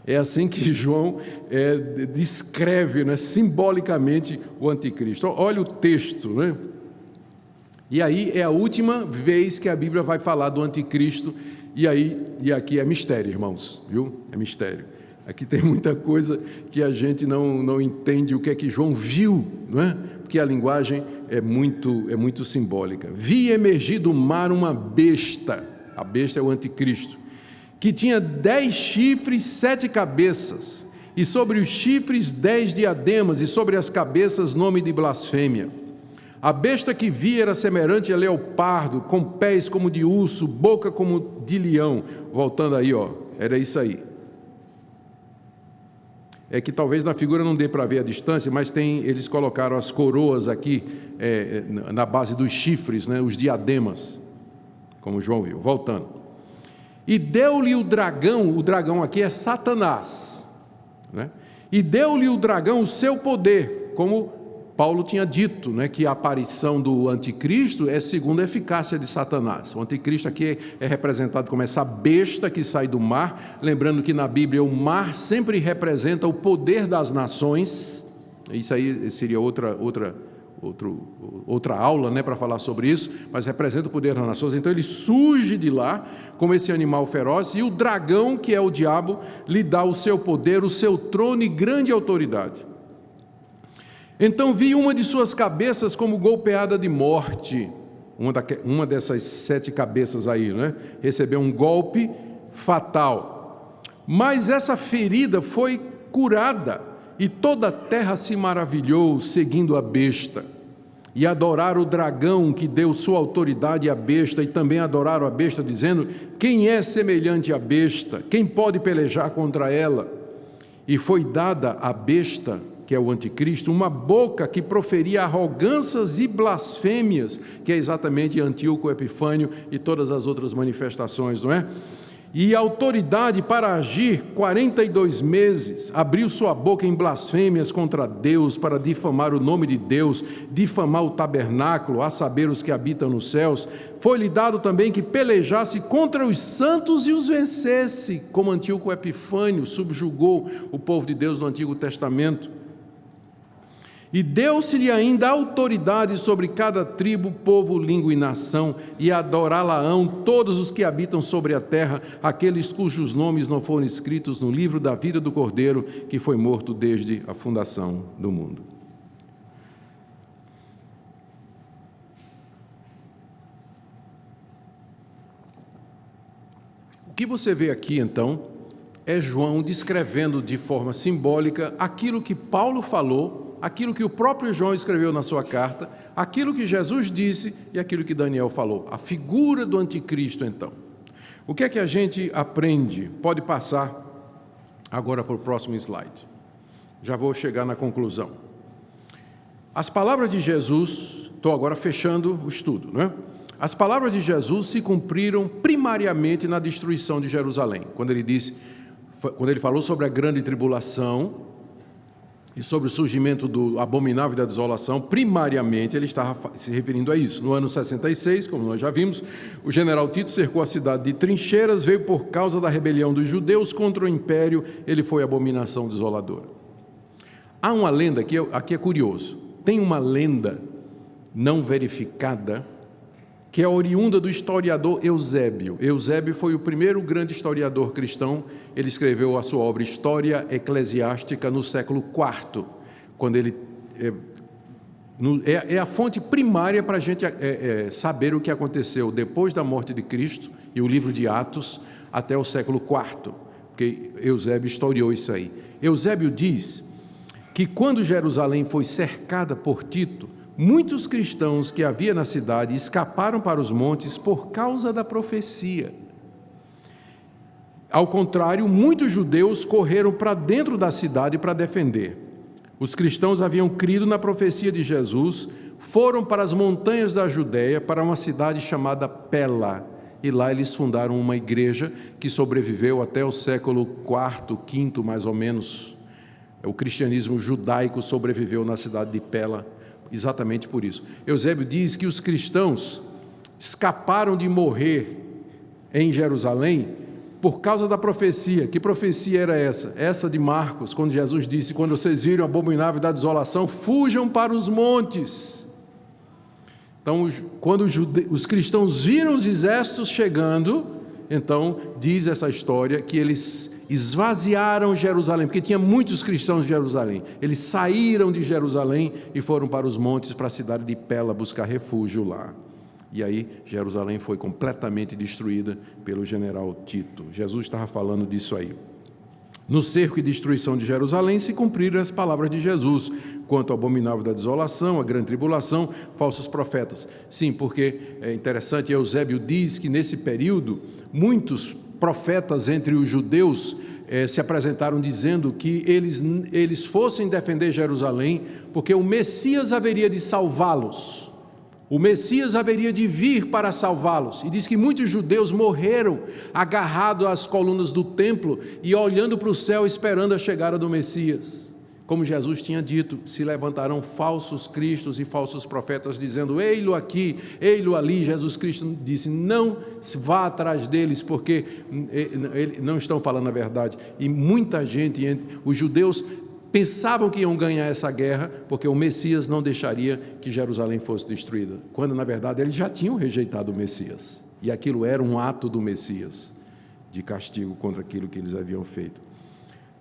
É assim que [LAUGHS] João é, descreve né, simbolicamente o anticristo. Olha o texto, né? E aí é a última vez que a Bíblia vai falar do anticristo, e aí e aqui é mistério, irmãos, viu? É mistério. Aqui tem muita coisa que a gente não, não entende o que é que João viu, não é? Porque a linguagem é muito é muito simbólica. Vi emergir do mar uma besta a besta é o anticristo, que tinha dez chifres, sete cabeças, e sobre os chifres dez diademas, e sobre as cabeças nome de blasfêmia. A besta que vi era semelhante a leopardo, com pés como de urso, boca como de leão. Voltando aí, ó, era isso aí. É que talvez na figura não dê para ver a distância, mas tem, eles colocaram as coroas aqui é, na base dos chifres, né, os diademas como João viu. Voltando. E deu-lhe o dragão, o dragão aqui é Satanás, né? e deu-lhe o dragão o seu poder, como Paulo tinha dito, né, que a aparição do anticristo é segundo a eficácia de Satanás. O anticristo aqui é representado como essa besta que sai do mar, lembrando que na Bíblia o mar sempre representa o poder das nações. Isso aí seria outra outra outro, outra aula né, para falar sobre isso, mas representa o poder das nações. Então ele surge de lá como esse animal feroz, e o dragão, que é o diabo, lhe dá o seu poder, o seu trono e grande autoridade. Então vi uma de suas cabeças como golpeada de morte, uma, da, uma dessas sete cabeças aí, né? recebeu um golpe fatal. Mas essa ferida foi curada e toda a terra se maravilhou seguindo a besta e adoraram o dragão que deu sua autoridade à besta, e também adoraram a besta, dizendo: Quem é semelhante à besta? Quem pode pelejar contra ela? E foi dada à besta, que é o anticristo, uma boca que proferia arrogâncias e blasfêmias, que é exatamente Antíoco Epifânio e todas as outras manifestações, não é? E autoridade para agir 42 meses, abriu sua boca em blasfêmias contra Deus, para difamar o nome de Deus, difamar o tabernáculo, a saber os que habitam nos céus. Foi-lhe dado também que pelejasse contra os santos e os vencesse, como Antíoco Epifânio subjugou o povo de Deus no Antigo Testamento. E deu-se-lhe ainda autoridade sobre cada tribo, povo, língua e nação, e adorá-la-ão todos os que habitam sobre a terra, aqueles cujos nomes não foram escritos no livro da vida do Cordeiro, que foi morto desde a fundação do mundo. O que você vê aqui, então, é João descrevendo de forma simbólica aquilo que Paulo falou aquilo que o próprio João escreveu na sua carta, aquilo que Jesus disse e aquilo que Daniel falou. A figura do anticristo, então. O que é que a gente aprende? Pode passar agora para o próximo slide. Já vou chegar na conclusão. As palavras de Jesus, estou agora fechando o estudo, não é? As palavras de Jesus se cumpriram primariamente na destruição de Jerusalém, quando ele disse, quando ele falou sobre a grande tribulação, e sobre o surgimento do abominável da desolação, primariamente ele estava se referindo a isso. No ano 66, como nós já vimos, o general Tito cercou a cidade de trincheiras, veio por causa da rebelião dos judeus contra o império, ele foi abominação desoladora. Há uma lenda, aqui, aqui é curioso, tem uma lenda não verificada que é oriunda do historiador Eusébio. Eusébio foi o primeiro grande historiador cristão. Ele escreveu a sua obra História Eclesiástica no século IV, quando ele é, é, é a fonte primária para a gente é, é, saber o que aconteceu depois da morte de Cristo e o livro de Atos até o século IV, porque Eusébio historiou isso aí. Eusébio diz que quando Jerusalém foi cercada por Tito, Muitos cristãos que havia na cidade escaparam para os montes por causa da profecia. Ao contrário, muitos judeus correram para dentro da cidade para defender. Os cristãos haviam crido na profecia de Jesus, foram para as montanhas da Judéia, para uma cidade chamada Pela, e lá eles fundaram uma igreja que sobreviveu até o século IV, V mais ou menos. O cristianismo judaico sobreviveu na cidade de Pela exatamente por isso. Eusébio diz que os cristãos escaparam de morrer em Jerusalém por causa da profecia. Que profecia era essa? Essa de Marcos, quando Jesus disse: Quando vocês viram a abominável da desolação, fujam para os montes. Então, quando os, cristãos viram os exércitos chegando, então diz essa história que eles esvaziaram Jerusalém, porque tinha muitos cristãos em Jerusalém. Eles saíram de Jerusalém e foram para os montes, para a cidade de Pela, buscar refúgio lá. E aí Jerusalém foi completamente destruída pelo general Tito. Jesus estava falando disso aí. No cerco e destruição de Jerusalém se cumpriram as palavras de Jesus quanto ao abominável da desolação, a grande tribulação, falsos profetas. Sim, porque é interessante, Eusébio diz que nesse período muitos profetas entre os judeus eh, se apresentaram dizendo que eles, eles fossem defender Jerusalém, porque o Messias haveria de salvá-los. O Messias haveria de vir para salvá-los. E diz que muitos judeus morreram agarrados às colunas do templo e olhando para o céu esperando a chegada do Messias. Como Jesus tinha dito, se levantarão falsos cristos e falsos profetas, dizendo: Ei-lo aqui, ei-lo ali. Jesus Cristo disse: Não vá atrás deles, porque eh, não estão falando a verdade. E muita gente, os judeus, pensavam que iam ganhar essa guerra, porque o Messias não deixaria que Jerusalém fosse destruída, quando na verdade eles já tinham rejeitado o Messias. E aquilo era um ato do Messias de castigo contra aquilo que eles haviam feito.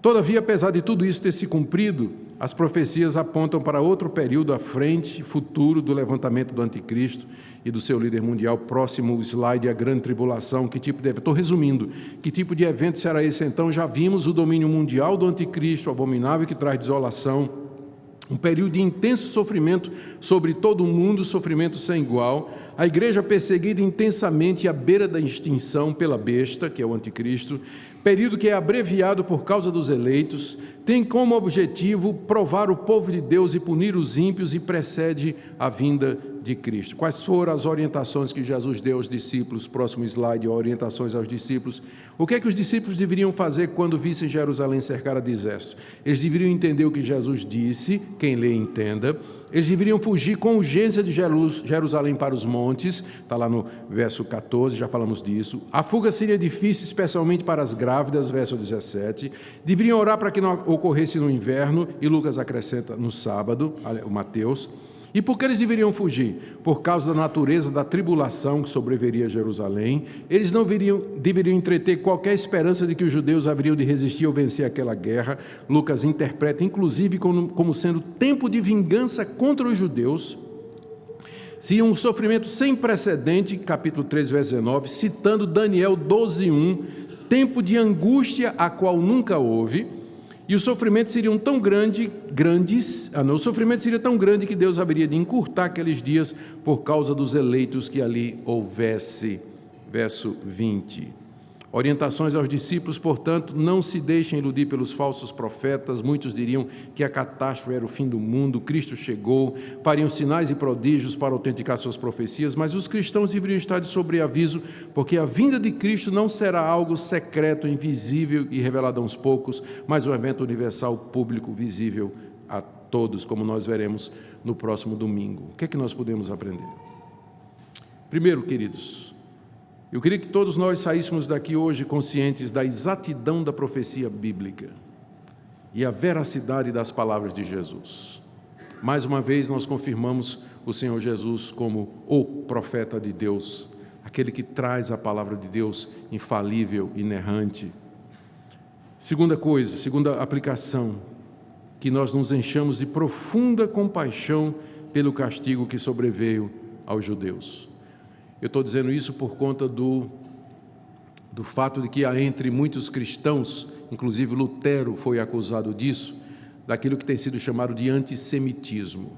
Todavia, apesar de tudo isso ter se cumprido, as profecias apontam para outro período à frente, futuro do levantamento do anticristo e do seu líder mundial. Próximo slide, a grande tribulação. Que tipo de Estou resumindo. Que tipo de evento será esse então? Já vimos o domínio mundial do anticristo, abominável que traz desolação. Um período de intenso sofrimento sobre todo o mundo, sofrimento sem igual. A igreja perseguida intensamente à beira da extinção pela besta, que é o anticristo período que é abreviado por causa dos eleitos, tem como objetivo provar o povo de Deus e punir os ímpios e precede a vinda de Cristo. Quais foram as orientações que Jesus deu aos discípulos? Próximo slide, orientações aos discípulos. O que é que os discípulos deveriam fazer quando vissem Jerusalém cercada de exército? Eles deveriam entender o que Jesus disse, quem lê entenda. Eles deveriam fugir com urgência de Jerusalém para os montes, está lá no verso 14, já falamos disso. A fuga seria difícil, especialmente para as grávidas, verso 17. Deveriam orar para que não ocorresse no inverno, e Lucas acrescenta no sábado, o Mateus. E por que eles deveriam fugir? Por causa da natureza da tribulação que sobreveria a Jerusalém. Eles não viriam, deveriam entreter qualquer esperança de que os judeus haveriam de resistir ou vencer aquela guerra. Lucas interpreta, inclusive, como, como sendo tempo de vingança contra os judeus. Se um sofrimento sem precedente, capítulo 3, verso 19, citando Daniel 12, 1, tempo de angústia a qual nunca houve e os sofrimentos seriam tão grande, grandes, ah, não, o sofrimento seria tão grande que Deus haveria de encurtar aqueles dias por causa dos eleitos que ali houvesse. Verso 20. Orientações aos discípulos, portanto, não se deixem iludir pelos falsos profetas. Muitos diriam que a catástrofe era o fim do mundo, Cristo chegou, fariam sinais e prodígios para autenticar suas profecias, mas os cristãos deveriam estar de sobreaviso, porque a vinda de Cristo não será algo secreto, invisível e revelado a uns poucos, mas um evento universal, público, visível a todos, como nós veremos no próximo domingo. O que é que nós podemos aprender? Primeiro, queridos, eu queria que todos nós saíssemos daqui hoje conscientes da exatidão da profecia bíblica e a veracidade das palavras de Jesus. Mais uma vez, nós confirmamos o Senhor Jesus como o profeta de Deus, aquele que traz a palavra de Deus infalível, inerrante. Segunda coisa, segunda aplicação, que nós nos enchamos de profunda compaixão pelo castigo que sobreveio aos judeus. Eu estou dizendo isso por conta do, do fato de que há entre muitos cristãos, inclusive Lutero foi acusado disso, daquilo que tem sido chamado de antissemitismo.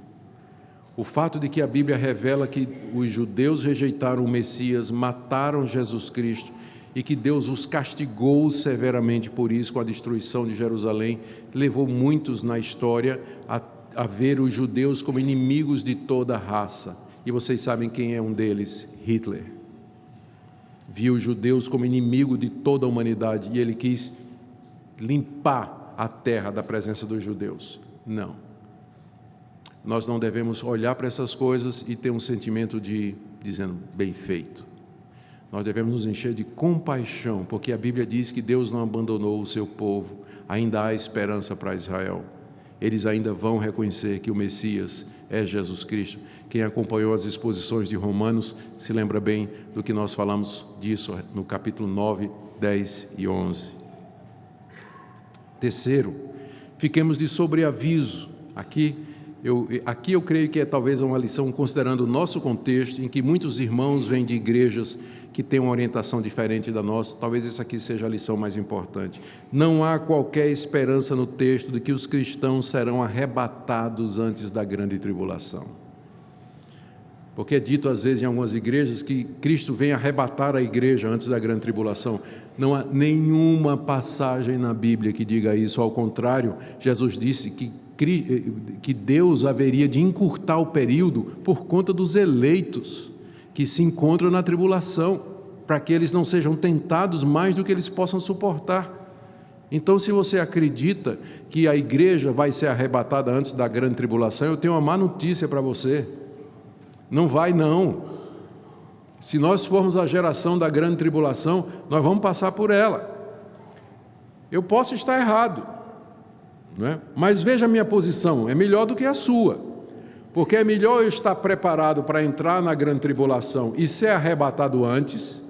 O fato de que a Bíblia revela que os judeus rejeitaram o Messias, mataram Jesus Cristo e que Deus os castigou severamente por isso, com a destruição de Jerusalém, levou muitos na história a, a ver os judeus como inimigos de toda a raça. E vocês sabem quem é um deles: Hitler. Viu os judeus como inimigo de toda a humanidade e ele quis limpar a terra da presença dos judeus. Não. Nós não devemos olhar para essas coisas e ter um sentimento de dizendo bem feito. Nós devemos nos encher de compaixão, porque a Bíblia diz que Deus não abandonou o seu povo, ainda há esperança para Israel. Eles ainda vão reconhecer que o Messias é Jesus Cristo. Quem acompanhou as exposições de Romanos se lembra bem do que nós falamos disso no capítulo 9, 10 e 11. Terceiro, fiquemos de sobreaviso. Aqui eu, aqui eu creio que é talvez uma lição, considerando o nosso contexto, em que muitos irmãos vêm de igrejas que têm uma orientação diferente da nossa, talvez essa aqui seja a lição mais importante. Não há qualquer esperança no texto de que os cristãos serão arrebatados antes da grande tribulação. Porque é dito às vezes em algumas igrejas que Cristo vem arrebatar a igreja antes da grande tribulação. Não há nenhuma passagem na Bíblia que diga isso, ao contrário, Jesus disse que, que Deus haveria de encurtar o período por conta dos eleitos que se encontram na tribulação, para que eles não sejam tentados mais do que eles possam suportar. Então, se você acredita que a igreja vai ser arrebatada antes da grande tribulação, eu tenho uma má notícia para você. Não vai, não. Se nós formos a geração da grande tribulação, nós vamos passar por ela. Eu posso estar errado, é? mas veja a minha posição, é melhor do que a sua. Porque é melhor eu estar preparado para entrar na grande tribulação e ser arrebatado antes,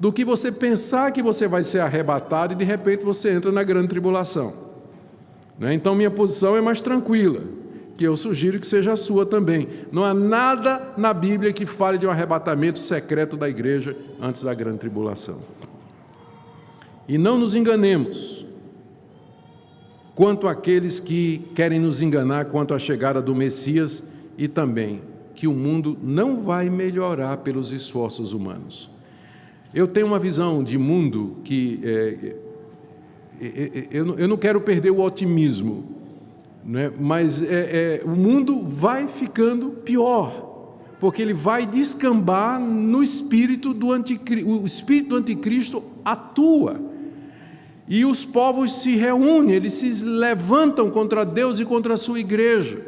do que você pensar que você vai ser arrebatado e de repente você entra na grande tribulação. Né? Então, minha posição é mais tranquila, que eu sugiro que seja a sua também. Não há nada na Bíblia que fale de um arrebatamento secreto da igreja antes da grande tribulação. E não nos enganemos, quanto àqueles que querem nos enganar quanto à chegada do Messias e também que o mundo não vai melhorar pelos esforços humanos. Eu tenho uma visão de mundo que é, eu, não quero perder o otimismo, né? mas é, é, o mundo vai ficando pior, porque ele vai descambar no espírito do anticristo, o espírito do anticristo atua e os povos se reúnem, eles se levantam contra Deus e contra a sua igreja.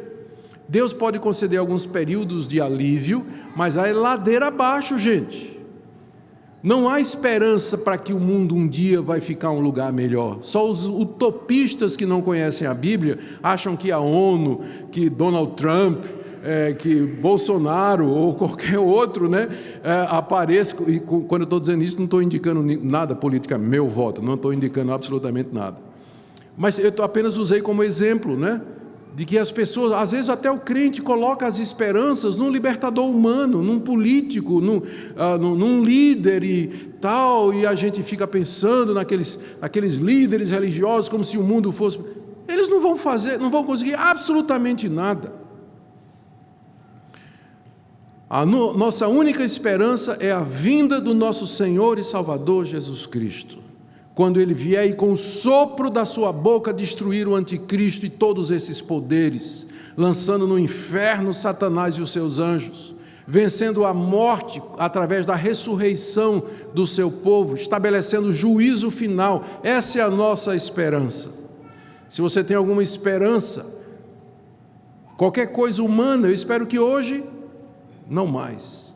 Deus pode conceder alguns períodos de alívio, mas aí ladeira abaixo, gente. Não há esperança para que o mundo um dia vai ficar um lugar melhor. Só os utopistas que não conhecem a Bíblia acham que a ONU, que Donald Trump, é, que Bolsonaro ou qualquer outro né, é, apareça, e quando eu estou dizendo isso, não estou indicando nada política, meu voto, não estou indicando absolutamente nada. Mas eu apenas usei como exemplo, né? De que as pessoas, às vezes até o crente coloca as esperanças num libertador humano, num político, num, uh, num, num líder e tal, e a gente fica pensando naqueles, naqueles líderes religiosos como se o mundo fosse. Eles não vão fazer, não vão conseguir absolutamente nada. A no, nossa única esperança é a vinda do nosso Senhor e Salvador Jesus Cristo. Quando ele vier e com o sopro da sua boca destruir o anticristo e todos esses poderes, lançando no inferno Satanás e os seus anjos, vencendo a morte através da ressurreição do seu povo, estabelecendo o juízo final. Essa é a nossa esperança. Se você tem alguma esperança, qualquer coisa humana, eu espero que hoje não mais.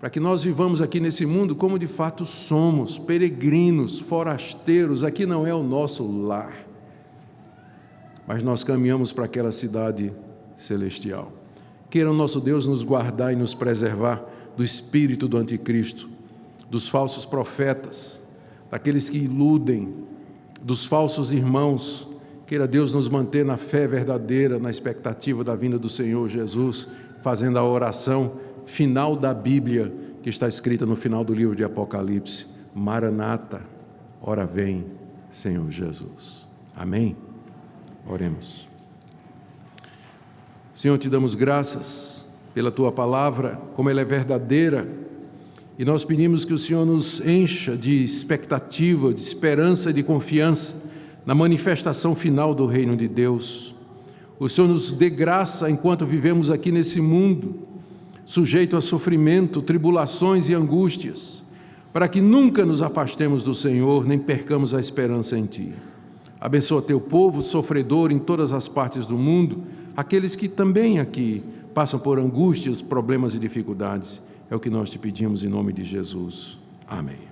Para que nós vivamos aqui nesse mundo como de fato somos, peregrinos, forasteiros, aqui não é o nosso lar, mas nós caminhamos para aquela cidade celestial. Queira o nosso Deus nos guardar e nos preservar do espírito do anticristo, dos falsos profetas, daqueles que iludem, dos falsos irmãos. Queira Deus nos manter na fé verdadeira, na expectativa da vinda do Senhor Jesus fazendo a oração final da Bíblia, que está escrita no final do livro de Apocalipse: Maranata, ora vem, Senhor Jesus. Amém? Oremos. Senhor, te damos graças pela tua palavra, como ela é verdadeira, e nós pedimos que o Senhor nos encha de expectativa, de esperança e de confiança na manifestação final do reino de Deus o Senhor nos dê graça enquanto vivemos aqui nesse mundo, sujeito a sofrimento, tribulações e angústias, para que nunca nos afastemos do Senhor, nem percamos a esperança em Ti. Abençoa teu povo sofredor em todas as partes do mundo, aqueles que também aqui passam por angústias, problemas e dificuldades. É o que nós te pedimos em nome de Jesus. Amém.